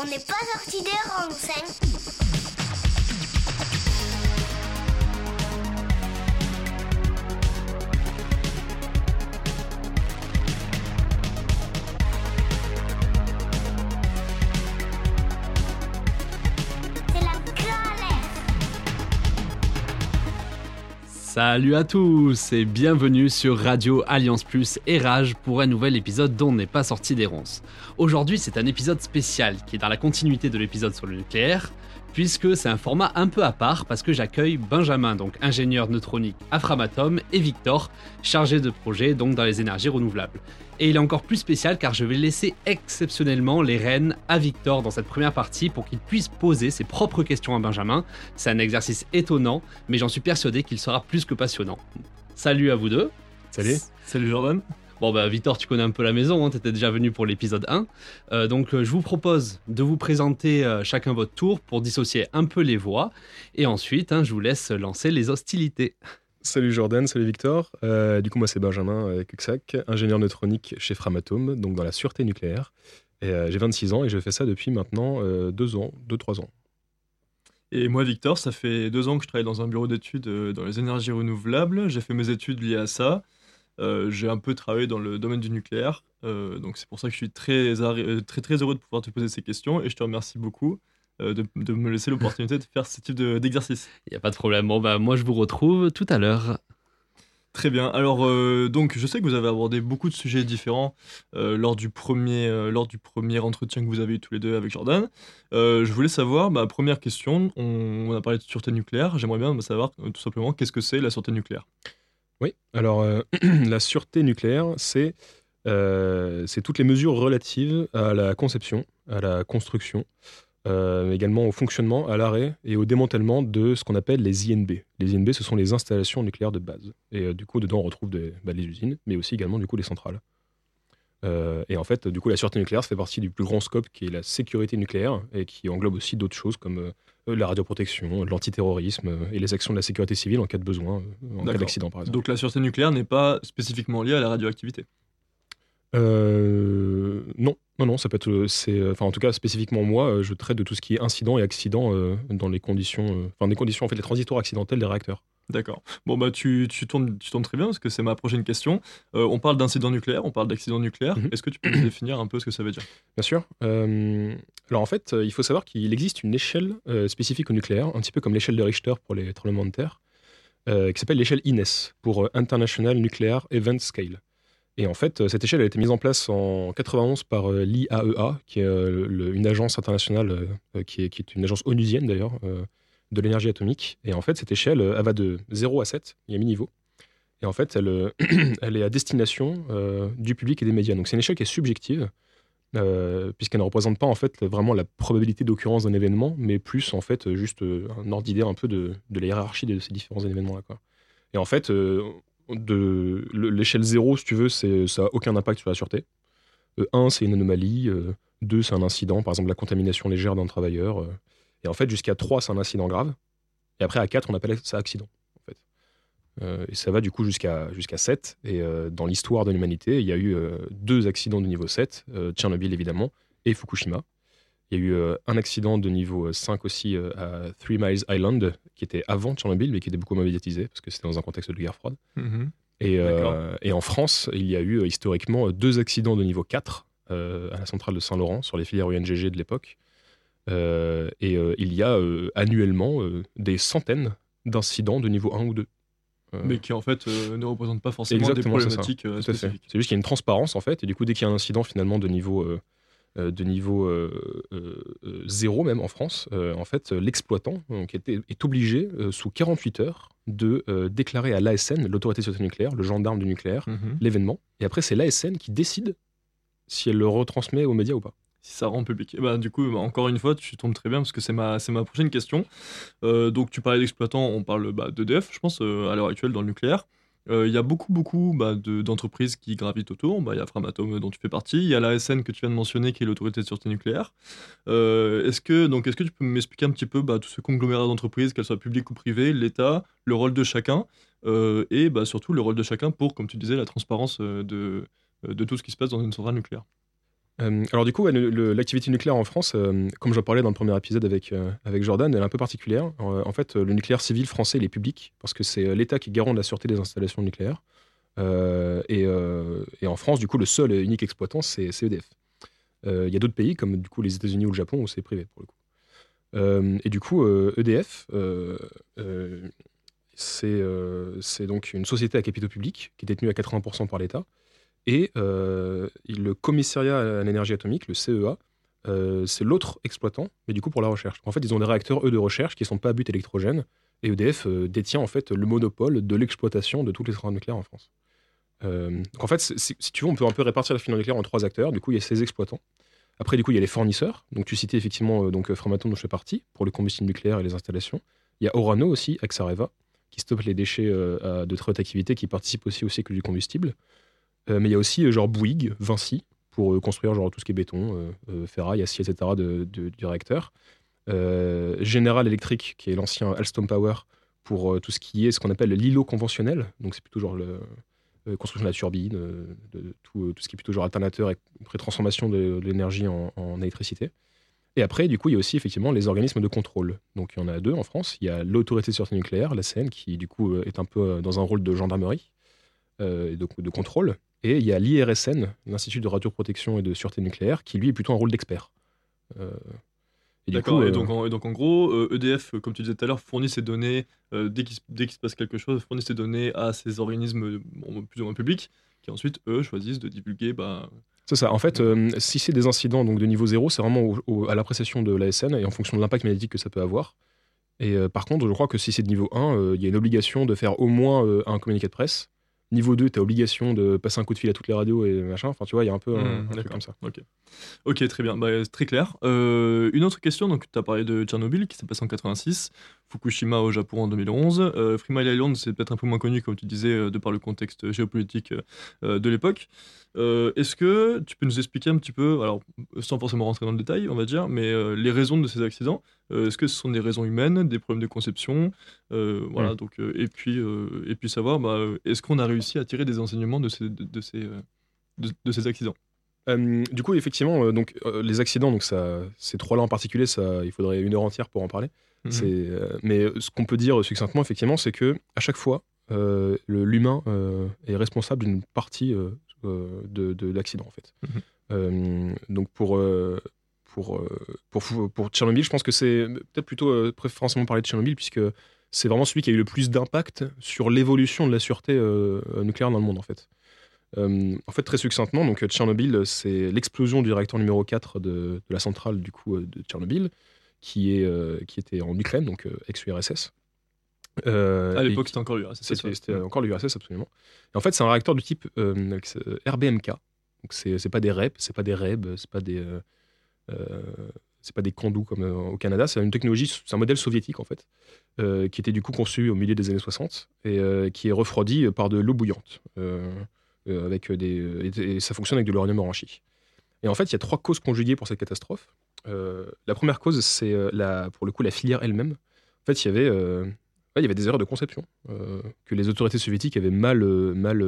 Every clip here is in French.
On n'est pas sorti des galère. Salut à tous et bienvenue sur Radio Alliance Plus et Rage pour un nouvel épisode dont n'est pas sorti des ronces. Aujourd'hui c'est un épisode spécial qui est dans la continuité de l'épisode sur le nucléaire puisque c'est un format un peu à part parce que j'accueille Benjamin, donc ingénieur neutronique à Framatome, et Victor, chargé de projet donc dans les énergies renouvelables. Et il est encore plus spécial car je vais laisser exceptionnellement les rênes à Victor dans cette première partie pour qu'il puisse poser ses propres questions à Benjamin. C'est un exercice étonnant, mais j'en suis persuadé qu'il sera plus que passionnant. Salut à vous deux. Salut. Salut Jordan. Bon bah Victor, tu connais un peu la maison, hein, tu étais déjà venu pour l'épisode 1. Euh, donc euh, je vous propose de vous présenter euh, chacun votre tour pour dissocier un peu les voix. Et ensuite, hein, je vous laisse lancer les hostilités. Salut Jordan, salut Victor. Euh, du coup, moi c'est Benjamin euh, Cuxac, ingénieur neutronique chez Framatome, donc dans la sûreté nucléaire. Et euh, j'ai 26 ans et je fais ça depuis maintenant 2 ans, 2-3 ans. Et moi, Victor, ça fait deux ans que je travaille dans un bureau d'études dans les énergies renouvelables. J'ai fait mes études liées à ça. Euh, j'ai un peu travaillé dans le domaine du nucléaire. Euh, donc c'est pour ça que je suis très, euh, très, très heureux de pouvoir te poser ces questions. Et je te remercie beaucoup de, de me laisser l'opportunité de faire ce type de- d'exercice. Il n'y a pas de problème. Bon bah moi je vous retrouve tout à l'heure. Très bien. Alors, euh, donc, je sais que vous avez abordé beaucoup de sujets différents euh, lors, du premier, euh, lors du premier entretien que vous avez eu tous les deux avec Jordan. Je voulais savoir, ma première question, on, on a parlé de sûreté nucléaire. J'aimerais bien savoir tout simplement qu'est-ce que c'est la sûreté nucléaire? Oui, alors euh, la sûreté nucléaire, c'est euh, c'est toutes les mesures relatives à la conception, à la construction, euh, également au fonctionnement, à l'arrêt et au démantèlement de ce qu'on appelle les INB. Les INB, ce sont les installations nucléaires de base. Et euh, du coup, dedans, on retrouve des, bah, les usines, mais aussi également du coup les centrales. Euh, et en fait, du coup, la sûreté nucléaire ça fait partie du plus grand scope qui est la sécurité nucléaire et qui englobe aussi d'autres choses comme euh, la radioprotection, l'antiterrorisme euh, et les actions de la sécurité civile en cas de besoin, euh, en cas d'accident par exemple. Donc, la sûreté nucléaire n'est pas spécifiquement liée à la radioactivité. Non, non, non, ça peut être. C'est, enfin, en tout cas, spécifiquement moi, je traite de tout ce qui est incident et accident dans les conditions, enfin, des conditions, en fait, les transitoires accidentels des réacteurs. D'accord. Bon, bah, tu, tu, tournes, tu tournes très bien parce que c'est ma prochaine question. Euh, on parle d'incident nucléaire, on parle d'accident nucléaire. Mhm. Est-ce que tu peux nous définir un peu ce que ça veut dire? Bien sûr. Euh, alors, en fait, euh, il faut savoir qu'il existe une échelle euh, spécifique au nucléaire, un petit peu comme l'échelle de Richter pour les tremblements de terre, qui s'appelle l'échelle INES pour International Nuclear Event Scale. Et en fait, cette échelle a été mise en place en 91 par l'IAEA, qui est le- une agence internationale, qui, est, qui est une agence onusienne d'ailleurs, de l'énergie atomique. Et en fait, cette échelle, euh, elle va de 0 à 7, il y a 8 niveaux. Et en fait, elle, euh, est à destination euh, du public et des médias. Donc c'est une échelle qui est subjective, puisqu'elle ne représente pas en fait vraiment la probabilité d'occurrence d'un événement, mais plus en fait juste un ordre d'idée un peu de, la hiérarchie de ces différents événements-là. Et en fait, de le- l'échelle 0, si tu veux, ça n'a aucun impact sur la sûreté. 1, c'est une anomalie. 2, c'est un incident, par exemple la contamination légère d'un travailleur. Et en fait, jusqu'à 3, c'est un incident grave. Et après, à 4, on appelle ça accident. En fait. Euh, et ça va du coup jusqu'à jusqu'à 7. Et euh, dans l'histoire de l'humanité, il y a eu euh, deux accidents de niveau 7, euh, Tchernobyl évidemment, et Fukushima. Il y a eu un accident de niveau 5 aussi à Three Miles Island, qui était avant Tchernobyl, mais qui était beaucoup moins médiatisé, parce que c'était dans un contexte de guerre froide. Et, euh, D'accord. et en France, il y a eu historiquement deux accidents de niveau 4 euh, à la centrale de Saint-Laurent, sur les filières UNGG de l'époque. Euh, et euh, il y a euh, annuellement des centaines d'incidents de niveau 1 ou 2. Euh, Mais qui en fait ne représentent pas forcément des problématiques spécifiques. C'est juste qu'il y a une transparence en fait, et du coup, dès qu'il y a un incident finalement de niveau, de niveau euh, euh, euh, zéro même en France, en fait, l'exploitant est, est obligé sous 48 heures de déclarer à l'ASN, l'autorité de sécurité nucléaire, le gendarme du nucléaire, Mhm. l'événement, et après c'est l'ASN qui décide si elle le retransmet aux médias ou pas. Si ça rend public. Et bah, du coup, bah, encore une fois, tu tombes très bien parce que c'est ma, ma prochaine question. Euh, donc, tu parlais d'exploitants, on parle bah, d'EDF, je pense, euh, à l'heure actuelle dans le nucléaire. Euh, Il y a beaucoup, beaucoup bah, de- d'entreprises qui gravitent autour. Bah, Il y a Framatome dont tu fais partie. Il y a l'ASN que tu viens de mentionner qui est l'autorité de sûreté nucléaire. Est-ce que, est-ce que tu peux m'expliquer un petit peu tout ce conglomérat d'entreprises, qu'elles soient publiques ou privées, l'État, le rôle de chacun et surtout le rôle de chacun pour, comme tu disais, la transparence de, de tout ce qui se passe dans une centrale nucléaire? Euh, alors du coup, l'activité nucléaire en France, euh, comme j'en parlais dans le premier épisode avec, euh, Jordan, elle est un peu particulière. Euh, en fait, le nucléaire civil français, il est public, parce que c'est l'État qui garant de la sûreté des installations nucléaires. Et, et en France, du coup, le seul et unique exploitant, c'est EDF. Il y a d'autres pays, comme du coup les États-Unis ou le Japon, où c'est privé pour le coup. Et du coup, EDF, euh, c'est donc une société à capitaux publics qui est détenue à 80% par l'État. Et euh, le commissariat à l'énergie atomique, le CEA, euh, c'est l'autre exploitant, mais du coup pour la recherche. En fait, ils ont des réacteurs, eux, de recherche qui ne sont pas à but électrogène. Et EDF euh, détient en fait le monopole de l'exploitation de toutes les centrales nucléaires en France. Donc en fait, si tu veux, on peut un peu répartir la filière nucléaire en trois acteurs. Du coup, il y a ces exploitants. Après, du coup, il y a les fournisseurs. Donc tu citais effectivement euh, donc Framatome dont je fais partie pour le combustible nucléaire et les installations. Il y a Orano aussi, Axareva, qui stocke les déchets de très haute activité, qui participe aussi au cycle du combustible. Euh, mais il y a aussi euh, genre Bouygues, Vinci, pour euh, construire genre tout ce qui est béton, ferraille, acier, etc. de- de- du réacteur. General Electric, qui est l'ancien Alstom Power, pour tout ce qui est ce qu'on appelle l'îlot conventionnel. Donc c'est plutôt genre le construction de la turbine, tout, ce qui est plutôt genre alternateur et transformation de, l'énergie en, électricité. Et après, du coup, il y a aussi effectivement les organismes de contrôle. Donc il y en a deux en France. Il y a l'autorité de sûreté nucléaire, l'ACN, qui du coup est un peu dans un rôle de gendarmerie euh, et de contrôle. Et il y a l'IRSN, l'Institut de radioprotection et de sûreté nucléaire, qui lui est plutôt un rôle d'expert. Euh, et D'accord, et, euh, donc, en, et donc en gros, euh, EDF, euh, comme tu disais tout à l'heure, fournit ses données, dès qu'il se- passe quelque chose, fournit ses données à ces organismes plus ou moins publics, qui ensuite, eux, choisissent de divulguer bah, C'est ça. En fait, si c'est des incidents donc de niveau zéro, c'est vraiment au- au- à l'appréciation de l'ASN et en fonction de l'impact médiatique que ça peut avoir. Et par contre, je crois que si c'est de niveau 1, euh, il y a une obligation de faire au moins un communiqué de presse. Niveau 2, tu as obligation de passer un coup de fil à toutes les radios et machin. Enfin, tu vois, il y a un peu un, Mmh, un truc comme ça. Ok. Très bien. Bah, très clair. Euh, une autre question, donc tu as parlé de Tchernobyl qui s'est passé en 86, Fukushima au Japon en 2011. Euh, Mile Island, c'est peut-être un peu moins connu, comme tu disais, euh, de par le contexte géopolitique euh, de l'époque. Est-ce que tu peux nous expliquer un petit peu, alors sans forcément rentrer dans le détail, on va dire, mais les raisons de ces accidents Euh, Est-ce que ce sont des raisons humaines, des problèmes de conception Euh, Voilà, Mm. donc, euh, et, puis, et puis savoir, bah, est-ce qu'on a réussi à tirer des enseignements de ces, de, de ces, de- de ces accidents? Euh, du coup, effectivement, euh, donc, euh, les accidents, donc ça, ces trois-là en particulier, ça, il faudrait une heure entière pour en parler. Euh, mais ce qu'on peut dire succinctement, effectivement, c'est que à chaque fois, l'humain est responsable d'une partie de, de l'accident, en fait. Mhm. Euh, donc pour, pour, euh, pour, pour Tchernobyl, je pense que c'est peut-être plutôt euh, préférentiellement parler de Tchernobyl, puisque c'est vraiment celui qui a eu le plus d'impact sur l'évolution de la sûreté euh, nucléaire dans le monde, en fait. Euh, en fait, très succinctement, donc Tchernobyl, c'est l'explosion du réacteur numéro 4 de, de la centrale du coup de Tchernobyl, qui, est, euh, qui était en Ukraine, donc euh, ex-URSS. À l'époque, c'était encore l'URSS. c'était encore l'URSS, absolument. Et en fait, c'est un réacteur du type RBMK. Donc, c'est c'est pas des REP, c'est pas des REB, c'est pas des. Euh, c'est pas des Candu comme euh, au Canada, c'est une technologie, c'est un modèle soviétique en fait, euh, qui était du coup conçu au milieu des années 60 et qui est refroidi par de l'eau bouillante, avec des, et, ça fonctionne avec de l'uranium enrichi. Et en fait, il y a trois causes conjuguées pour cette catastrophe. La première cause, c'est pour le coup la filière elle-même. En fait, il y avait, il y avait des erreurs de conception que les autorités soviétiques avaient mal, mal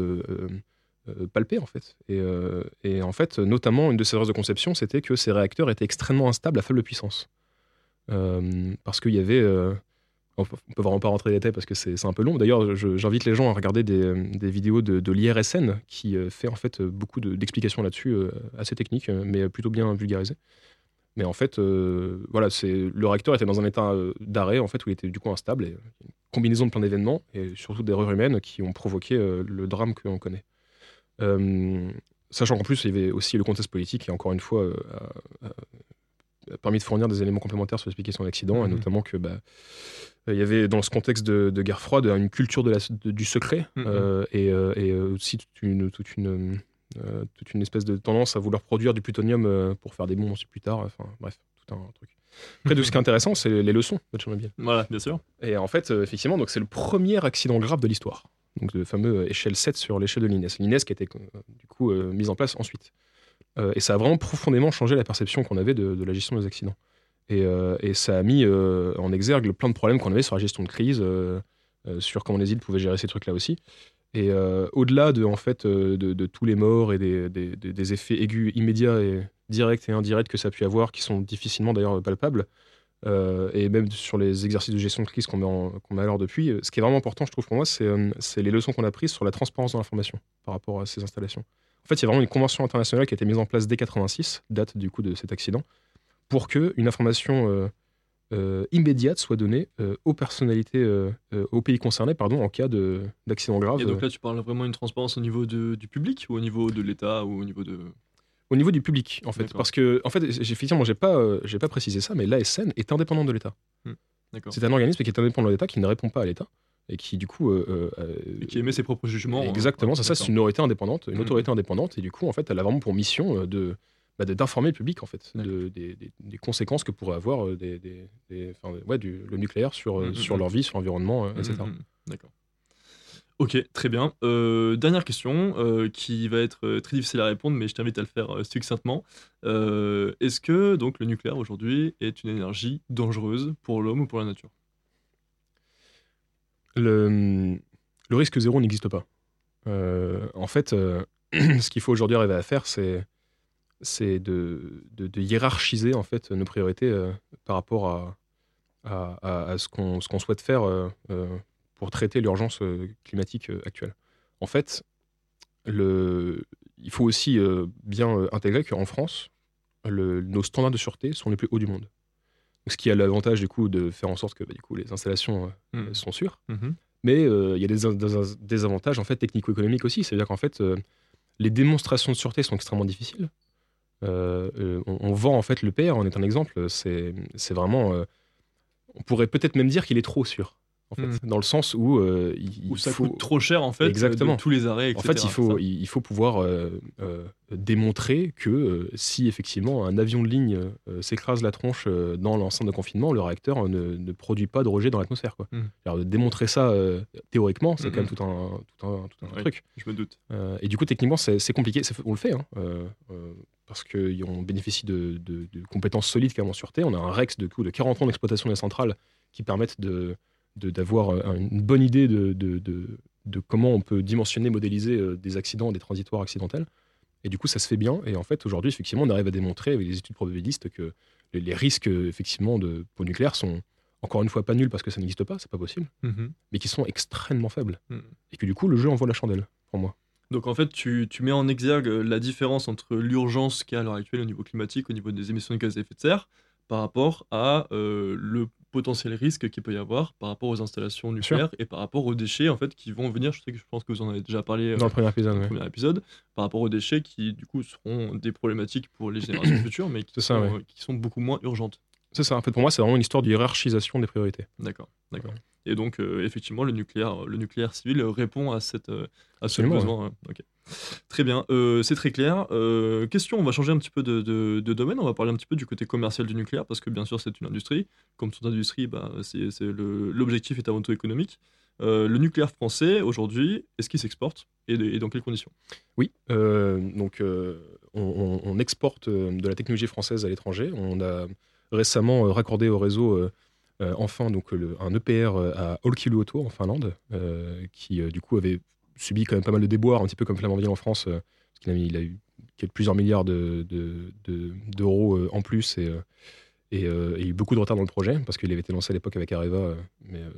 euh, palpées en fait. Et, euh, et en fait, notamment, une de ces erreurs de conception, c'était que ces réacteurs étaient extrêmement instables à faible puissance. Euh, parce qu'il y avait. on peut vraiment pas rentrer dans les détails parce que c'est un peu long. D'ailleurs, j'invite les gens à regarder des, des vidéos de, l'IRSN qui fait en fait beaucoup de- d'explications là-dessus, assez techniques, mais plutôt bien vulgarisées. Mais en fait, voilà, le réacteur était dans un état d'arrêt en fait où il était du coup instable et une combinaison de plein d'événements et surtout d'erreurs humaines qui ont provoqué le drame que l'on connaît. Euh, sachant qu'en plus il y avait aussi le contexte politique qui encore une fois euh, a- permis de fournir des éléments complémentaires sur l'explication de l'accident et Mhm. notamment que bah, euh, il y avait dans ce contexte de, de guerre froide une culture de la, de- du secret euh, et, euh, et, aussi toute une, toute, une, euh, toute une espèce de tendance à vouloir produire du plutonium pour faire des bombes ensuite plus tard. Enfin bref, tout un truc. Après, de ce qui est intéressant, c'est les leçons de Tchernobyl. Voilà, bien sûr. Et en fait, effectivement, donc c'est le premier accident grave de l'histoire. Donc le fameux euh, échelle 7 sur l'échelle de l'INES. L'INES qui a été euh, du coup euh, mise en place ensuite. Et ça a vraiment profondément changé la perception qu'on avait de, la gestion des accidents. Et, ça a mis en exergue plein de problèmes qu'on avait sur la gestion de crise, sur comment les îles pouvaient gérer ces trucs-là aussi. Et au-delà de, en fait, de, tous les morts et des effets aigus immédiats et directs et indirects que ça a pu avoir, qui sont difficilement d'ailleurs palpables, euh, et même sur les exercices de gestion de crise qu'on met, en- l'heure depuis, euh, ce qui est vraiment important, je trouve, pour moi, c'est euh, c'est les leçons qu'on a prises sur la transparence de l'information par rapport à ces installations. En fait, il y a vraiment une convention internationale qui a été mise en place dès 86, date du coup de cet accident, pour que une information euh, euh, immédiate soit donnée euh, aux personnalités, aux pays concernés, pardon, en cas de- d'accident grave. Et donc là, tu parles vraiment d'une transparence au niveau de- du public ou au niveau de l'État ou au niveau de. Au niveau du public, en fait. Parce que, en fait, effectivement, j'ai pas, euh, j'ai pas précisé ça, mais l'ASN est indépendante de l'État. D'accord. C'est un organisme qui est indépendant de l'État, qui ne répond pas à l'État, et qui, du coup. euh, euh, Et qui émet ses propres jugements. hein. Exactement, Ouais, c'est ça, c'est une autorité indépendante, une Mhm. autorité indépendante, et du coup, en fait, elle a vraiment pour mission de bah, de- d'informer le public, en fait, de, des, des- des conséquences que pourrait avoir des, des- ouais, du, le nucléaire sur, euh, Mhm, sur leur vie, sur l'environnement, etc. D'accord. Ok, très bien. Euh, dernière question euh, qui va être euh, très difficile à répondre, mais je t'invite à le faire succinctement. Est-ce que donc le nucléaire aujourd'hui est une énergie dangereuse pour l'homme ou pour la nature? Le, risque zéro n'existe pas. En fait, ce qu'il faut aujourd'hui arriver à faire, c'est de, hiérarchiser en fait nos priorités par rapport à, ce qu'on souhaite faire pour traiter l'urgence euh, climatique euh, actuelle. En fait, le, il faut aussi euh, bien intégrer qu'en France, le- nos standards de sûreté sont les plus hauts du monde. Donc, ce qui a l'avantage du coup de faire en sorte que bah, du coup, les installations Mhm. sont sûres. Mhm. Mais il y a des, des- des avantages en fait technico-économiques aussi. C'est-à-dire qu'en fait, les démonstrations de sûreté sont extrêmement difficiles. Euh, on, on vend en fait le PR en est un exemple. C'est c'est vraiment. euh, on pourrait peut-être même dire qu'il est trop sûr. En fait, Mhm. dans le sens où euh, il, ça faut, coûte trop cher en fait Exactement. de tous les arrêts, en etc. fait, il faut, il faut pouvoir euh, euh, démontrer que euh, si effectivement un avion de ligne euh, s'écrase la tronche euh, dans l'enceinte de confinement, le réacteur euh, ne, ne produit pas de rejet dans l'atmosphère. quoi. Alors, démontrer ça euh, théoriquement, c'est quand même Mhm. tout un, tout un, tout un Oui. truc. Je me doute. Euh, et du coup, techniquement, c'est compliqué. On le fait, hein, euh, euh, parce qu'on bénéficie de, de- de compétences solides quand même en sûreté. On a un REX de, coup, de 40 ans d'exploitation des centrales qui permettent de- d'avoir euh, une bonne idée de, de, de- de comment on peut dimensionner, modéliser euh, des accidents, des transitoires accidentels. Et du coup, ça se fait bien. Et en fait, aujourd'hui, effectivement, on arrive à démontrer avec des études probabilistes que les, les risques, euh, effectivement, de peau nucléaire sont encore une fois pas nuls parce que ça n'existe pas, c'est pas possible, Mhm. mais qui sont extrêmement faibles. Mhm. Et que du coup, le jeu envoie la chandelle, pour moi. Donc en fait, tu, tu mets en exergue la différence entre l'urgence qu'il y a à l'heure actuelle au niveau climatique, au niveau des émissions de gaz à effet de serre, par rapport à euh, le potentiel risque qu'il peut y avoir par rapport aux installations nucléaires et par rapport aux déchets en fait qui vont venir. Je sais que je pense que vous en avez déjà parlé euh, Dans le premier épisode, dans le ouais. premier épisode, par rapport aux déchets qui du coup seront des problématiques pour les générations futures, mais qui, ça, sont, ouais. euh, qui sont beaucoup moins urgentes. C'est ça. En fait, pour moi, c'est vraiment une histoire de hiérarchisation des priorités. D'accord, d'accord. Ouais. Et donc, euh, effectivement, le nucléaire, le nucléaire civil répond à, cette, euh, à ce Absolument, besoin. hein. Ok. Très bien, euh, c'est très clair. Euh, question, on va changer un petit peu de, de- de domaine, on va parler un petit peu du côté commercial du nucléaire, parce que bien sûr, c'est une industrie. Comme toute industrie, bah, c'est, c'est le- l'objectif est avant tout économique. Euh, le nucléaire français, aujourd'hui, est-ce qu'il s'exporte et, dans quelles conditions? Oui, euh, donc euh, on, on- on exporte euh, de la technologie française à l'étranger. On a récemment euh, raccordé au réseau euh, euh, enfin donc un EPR euh, à Olkiluoto en Finlande, euh, qui euh, du coup avait subi quand même pas mal de déboires, un petit peu comme Flamanville en France, euh, parce qu'il a, eu plusieurs milliards de- de- de- d'euros euh, en plus et, euh, euh, il y a eu beaucoup de retard dans le projet parce qu'il avait été lancé à l'époque avec Areva, euh, mais euh,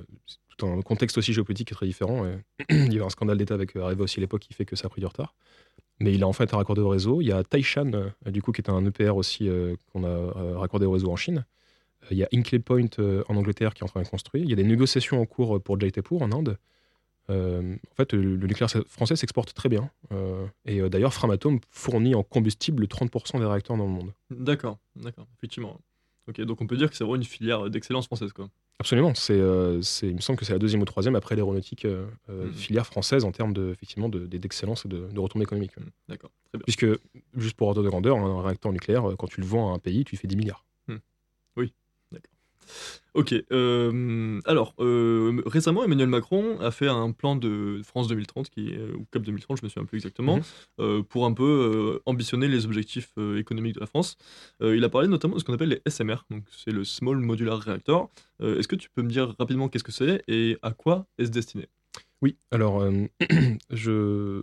tout un contexte aussi géopolitique très différent. il y avait un scandale d'État avec Areva aussi à l'époque qui fait que ça a pris du retard. Mais il a en fait raccordé au réseau. Il y a Taishan, euh, du coup, qui est un EPR aussi euh, qu'on a euh, raccordé au réseau en Chine. Euh, Il y a Hinkley Point euh, en Angleterre qui est en train de construire. Il y a des négociations en cours pour Jaitepur en Inde. Euh, en fait, le, le nucléaire français s'exporte très bien. Euh, et euh, d'ailleurs, Framatome fournit en combustible 30% des réacteurs dans le monde. D'accord, d'accord, effectivement. Ok, donc on peut dire que c'est vraiment une filière d'excellence française, quoi. Absolument. C'est, il me semble que c'est la deuxième ou troisième après l'aéronautique Mhm. filière française en termes de, effectivement, de- d'excellence et de, de retombées économiques. Mm, D'accord, très bien. Puisque, juste pour ordre de grandeur, un réacteur nucléaire, quand tu le vends à un pays, tu fais 10 milliards. Ok. euh, alors, euh, récemment, Emmanuel Macron a fait un plan de France 2030, qui est, ou COP 2030, je me souviens plus exactement, Mhm. euh, pour un peu ambitionner les objectifs économiques de la France. Il a parlé notamment de ce qu'on appelle les SMR, donc c'est le Small Modular Reactor. Est-ce que tu peux me dire rapidement qu'est-ce que c'est et à quoi est-ce destiné? Oui, alors je,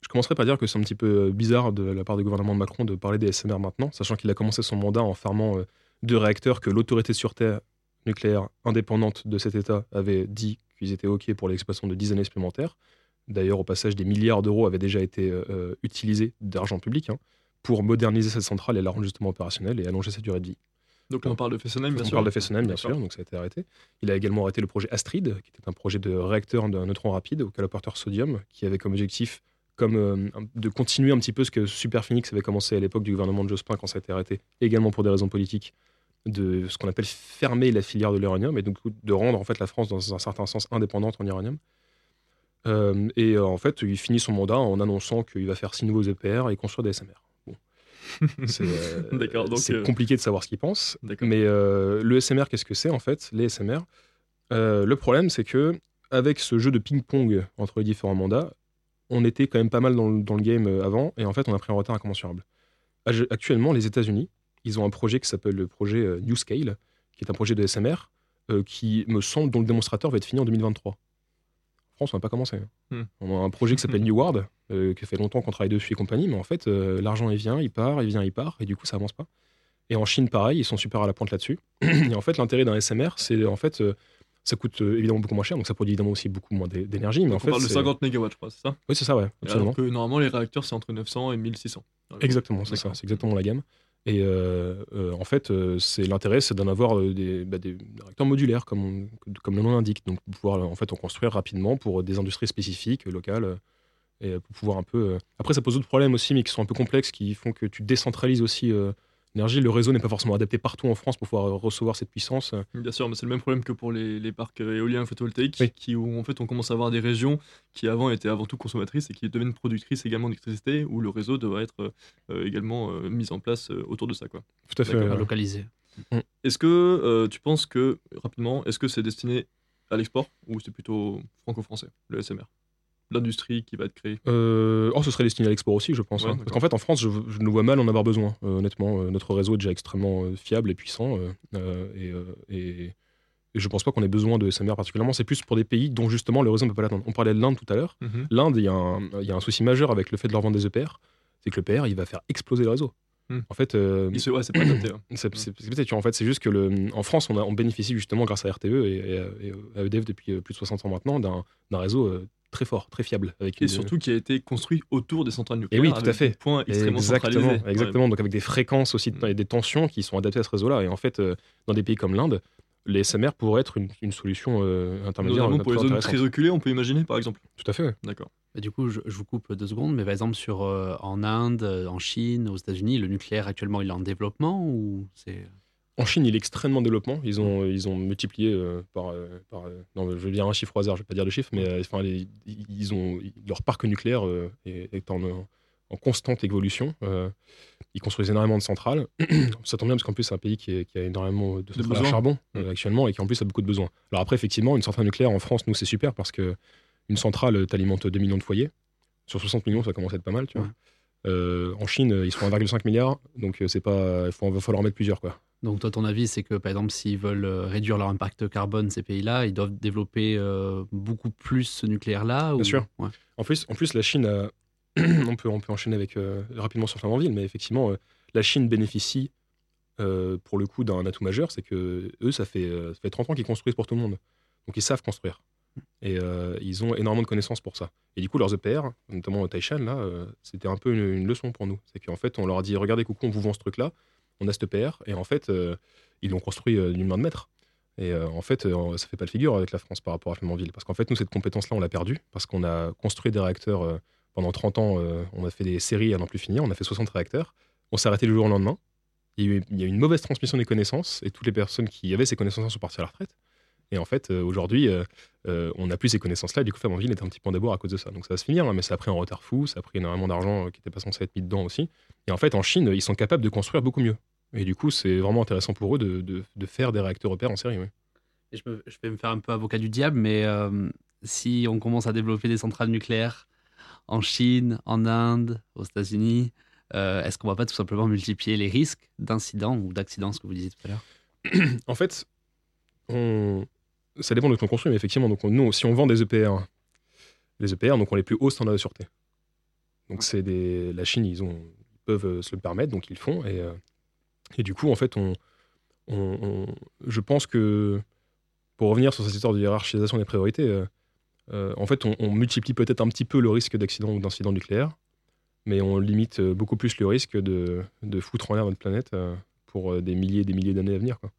je commencerai par dire que c'est un petit peu bizarre de la part du gouvernement de Macron de parler des SMR maintenant, sachant qu'il a commencé son mandat en fermant deux réacteurs que l'autorité de sûreté nucléaire indépendante de cet État avait dit qu'ils étaient OK pour l'exploitation de 10 années supplémentaires. D'ailleurs, au passage, des milliards d'euros avaient déjà été euh, euh, utilisés d'argent public hein, pour moderniser cette centrale et la rendre justement opérationnelle et allonger sa durée de vie. Donc là, on parle de Fessenheim, bien On sûr. parle de Fessenheim, bien sûr, donc ça a été arrêté. Il a également arrêté le projet Astrid, qui était un projet de réacteur d'un neutron rapide au caloporteur sodium, qui avait comme objectif comme, euh, de continuer un petit peu ce que Superphénix avait commencé à l'époque du gouvernement de Jospin quand ça a été arrêté, également pour des raisons politiques, de ce qu'on appelle fermer la filière de l'uranium et donc de rendre en fait la France dans un certain sens indépendante en uranium. Euh, et euh, en fait, il finit son mandat en annonçant qu'il va faire six nouveaux EPR et construire des SMR. Bon. C'est euh, compliqué de savoir ce qu'il pense. Mais le SMR, qu'est-ce que c'est en fait Les SMR, le problème c'est que avec ce jeu de ping-pong entre les différents mandats, on était quand même pas mal dans le, dans le game avant, et en fait on a pris un retard incommensurable. Actuellement, les États-Unis, ils ont un projet qui s'appelle le projet euh, New Scale, qui est un projet de SMR, euh, qui me semble dont le démonstrateur va être fini en 2023. En France, on n'a pas commencé. hein. Hmm. On a un projet qui s'appelle New World, euh, qui fait longtemps qu'on travaille dessus et compagnie, mais en fait, euh, l'argent il vient, il part, il vient, il part, et du coup, ça avance pas. Et en Chine, pareil, ils sont super à la pointe là-dessus. et en fait, l'intérêt d'un SMR, c'est en fait, euh, ça coûte évidemment beaucoup moins cher, donc ça produit évidemment aussi beaucoup moins d'é- d'énergie. Mais en on fait, parle de c'est- 50 mégawatts, je crois, c'est ça? Oui, c'est ça, ouais, absolument. Alors que normalement, les réacteurs, c'est entre 900 et 1600. Exactement, c'est ça, c'est exactement la gamme. Et euh, euh, en fait, euh, c'est l'intérêt, c'est d'en avoir des, bah, des réacteurs modulaires, comme, comme le nom l'indique. Donc, pouvoir en fait en construire rapidement pour des industries spécifiques, locales, et pour pouvoir un peu. Après, ça pose d'autres problèmes aussi, mais qui sont un peu complexes, qui font que tu décentralises aussi l'énergie. Le réseau n'est pas forcément adapté partout en France pour pouvoir euh, recevoir cette puissance. Bien sûr, mais c'est le même problème que pour les, les parcs euh, éoliens photovoltaïques, Oui. qui, où en fait on commence à avoir des régions qui avant étaient avant tout consommatrices et qui deviennent productrices également d'électricité, où le réseau devrait être euh, également euh, mis en place euh, autour de ça. Quoi. Tout à fait. Localisé. Est-ce que euh, tu penses que, rapidement, est-ce que c'est destiné à l'export ou c'est plutôt franco-français, le SMR L'industrie qui va être créée Euh, oh, ce serait destiné à l'export aussi, je pense. Ouais, hein. Parce qu'en fait, en France, je, je nous vois mal en avoir besoin, euh, honnêtement. Euh, notre réseau est déjà extrêmement fiable et puissant. et, et, et je pense pas qu'on ait besoin de SMR particulièrement. C'est plus pour des pays dont justement le réseau ne peut pas l'atteindre. On parlait de l'Inde tout à l'heure. Mhm. L'Inde, il y, a un- il y a un souci majeur avec le fait de leur vendre des EPR. C'est que l'EPR, il va faire exploser le réseau. Hmm. En fait, se- Ouais, c'est pas adapté. c'est c'est- c'est peut-être en fait, c'est juste que le, en France, on, a- on bénéficie justement grâce à RTE et, et, à EDF depuis euh, plus de 60 ans maintenant d'un réseau très fort, très fiable. Avec Et une- surtout qui a été construit autour des centrales nucléaires. oui, tout à fait. des points extrêmement exactement, exactement. Donc avec des fréquences aussi Mm. et des tensions qui sont adaptées à ce réseau-là. Et en fait, euh, dans des pays comme l'Inde, les SMR pourraient être une, une solution euh, Ouais. intermédiaire. Notamment pour les zones très reculées, on peut imaginer par exemple. Tout à fait. ouais. D'accord. Bah, du coup, je, je vous coupe deux secondes, mais par exemple, sur, euh, en Inde, en Chine, aux États-Unis, le nucléaire actuellement, il est en développement ou c'est. En Chine, il est extrêmement développement. Ils ont, ils ont multiplié euh, par, euh, par, euh, non, je vais dire un chiffre au hasard, je vais pas dire de chiffre, mais enfin, les- ils ont leur parc nucléaire est, est en, en constante évolution. Ils construisent énormément de centrales. Ça tombe bien parce qu'en plus c'est un pays qui, est- qui a énormément de centrales à charbon Mm. actuellement et qui en plus a beaucoup de besoins. Alors après, effectivement, une centrale nucléaire en France, nous c'est super parce que une centrale t'alimente 2 millions de foyers. Sur 60 millions, ça commence à être pas mal, tu vois. Ouais. En Chine, ils sont à 1,5 milliard, donc c'est pas, il va falloir en mettre plusieurs quoi. Donc, toi, ton avis, c'est que, par exemple, s'ils veulent euh, réduire leur impact carbone, ces pays-là, ils doivent développer euh, beaucoup plus ce nucléaire-là ou... sûr. Ouais. En plus, en plus la Chine, a- on, peut, on peut enchaîner avec, euh, rapidement sur Flamanville, mais effectivement, euh, la Chine bénéficie pour le coup d'un atout majeur, c'est que eux, ça fait, ça fait 30 ans qu'ils construisent pour tout le monde. Donc ils savent construire. Et ils ont énormément de connaissances pour ça. Et du coup, leurs EPR, notamment Taishan, là, c'était un peu une, une leçon pour nous. C'est qu'en fait, on leur a dit regardez, coucou, on vous vend ce truc-là, on a cet EPR, et en fait, euh, ils l'ont construit euh, d'une main de maître. Et euh, en fait, euh, ça fait pas le figure avec la France par rapport à Flamanville. Parce qu'en fait, nous, cette compétence-là, on l'a perdue. Parce qu'on a construit des réacteurs pendant 30 ans. on a fait des séries à n'en plus finir. On a fait 60 réacteurs. On s'est arrêté le jour au lendemain. Il y, a il y a eu une mauvaise transmission des connaissances. Et toutes les personnes qui avaient ces connaissances sont parties à la retraite. Et en fait, euh, aujourd'hui, euh, euh, on n'a plus ces connaissances-là. Et du coup, Flamanville est un petit peu en d'abord à cause de ça. Donc ça va se finir. hein, mais ça a pris un retard fou. Ça a pris énormément d'argent qui n'était pas censé être mis dedans aussi. Et en fait, en Chine, ils sont capables de construire beaucoup mieux. Et du coup, c'est vraiment intéressant pour eux de, de- de faire des réacteurs repères en série. oui. Et je, me- je vais me faire un peu avocat du diable, mais euh, si on commence à développer des centrales nucléaires en Chine, en Inde, aux États-Unis, euh, est-ce qu'on va pas tout simplement multiplier les risques d'incidents ou d'accidents, ce que vous disiez tout à l'heure? En fait, on... ça dépend de ce qu'on construit, mais effectivement, donc on- nous, si on vend des EPR les EPR, donc ont les plus hauts standards de sûreté. Donc c'est des, la Chine, ils, ont, peuvent euh, se le permettre, donc ils le font. Et, euh, et du coup, en fait, on, on- on- je pense que pour revenir sur cette histoire de hiérarchisation des priorités, euh, en fait, on, on multiplie peut-être un petit peu le risque d'accident ou d'incident nucléaire, mais on limite beaucoup plus le risque de, de foutre en l'air notre planète pour des milliers et des milliers d'années à venir. Quoi.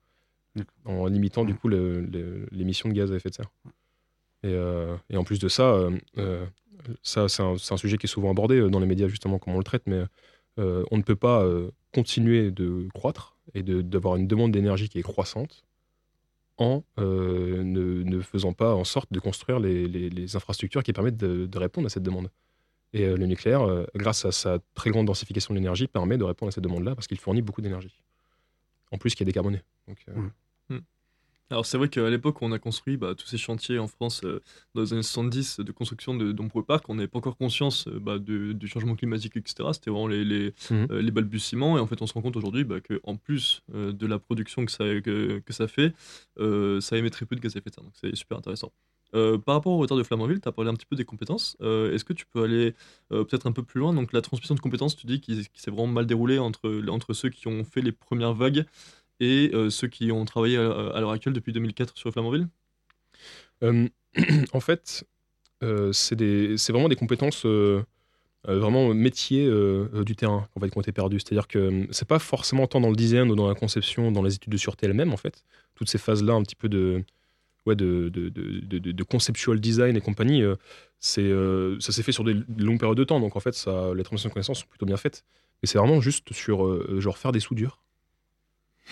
En limitant du coup le- le- l'émission de gaz à effet de serre. Et, euh, et en plus de ça, euh, euh, ça c'est un, sujet qui est souvent abordé dans les médias justement comment on le traite, mais euh, on ne peut pas continuer de croître et de- d'avoir une demande d'énergie qui est croissante en ne, ne faisant pas en sorte de construire les, les- les infrastructures qui permettent de, de répondre à cette demande. Et le nucléaire, grâce à sa très grande densification de l'énergie, permet de répondre à cette demande-là parce qu'il fournit beaucoup d'énergie. En plus, qui est décarboné. Donc, euh, Mm. Alors c'est vrai qu'à l'époque où on a construit bah, tous ces chantiers en France euh, dans les années 70 de construction de nombreux parcs, on n'avait pas encore conscience euh, bah, de- du changement climatique, etc. C'était vraiment les, les, Mhm. euh, les balbutiements et en fait on se rend compte aujourd'hui bah, qu'en plus de la production que ça, que, que ça fait, ça émet très peu de gaz à effet de serre, donc c'est super intéressant. Euh, par rapport au retard de Flamanville, tu as parlé un petit peu des compétences. Euh, Est-ce que tu peux aller euh, peut-être un peu plus loin? Donc la transmission de compétences, tu dis qu'il qu'il s'est vraiment mal déroulé entre, entre ceux qui ont fait les premières vagues et euh, ceux qui ont travaillé à, à l'heure actuelle depuis 2004 sur Flamanville? Euh, en fait, euh, c'est vraiment des compétences euh, euh, vraiment euh, euh, du terrain en fait, qui ont été perdues. C'est-à-dire que euh, c'est pas forcément tant dans le design ou dans la conception, dans les études de sûreté elles-mêmes, en fait. Toutes ces phases-là, un petit peu de, ouais, de, de, conceptual design et compagnie, euh, euh, ça s'est fait sur des longues périodes de temps. Donc en fait, les transmissions de connaissances sont plutôt bien faites. Mais c'est vraiment juste sur, euh, genre, faire des soudures,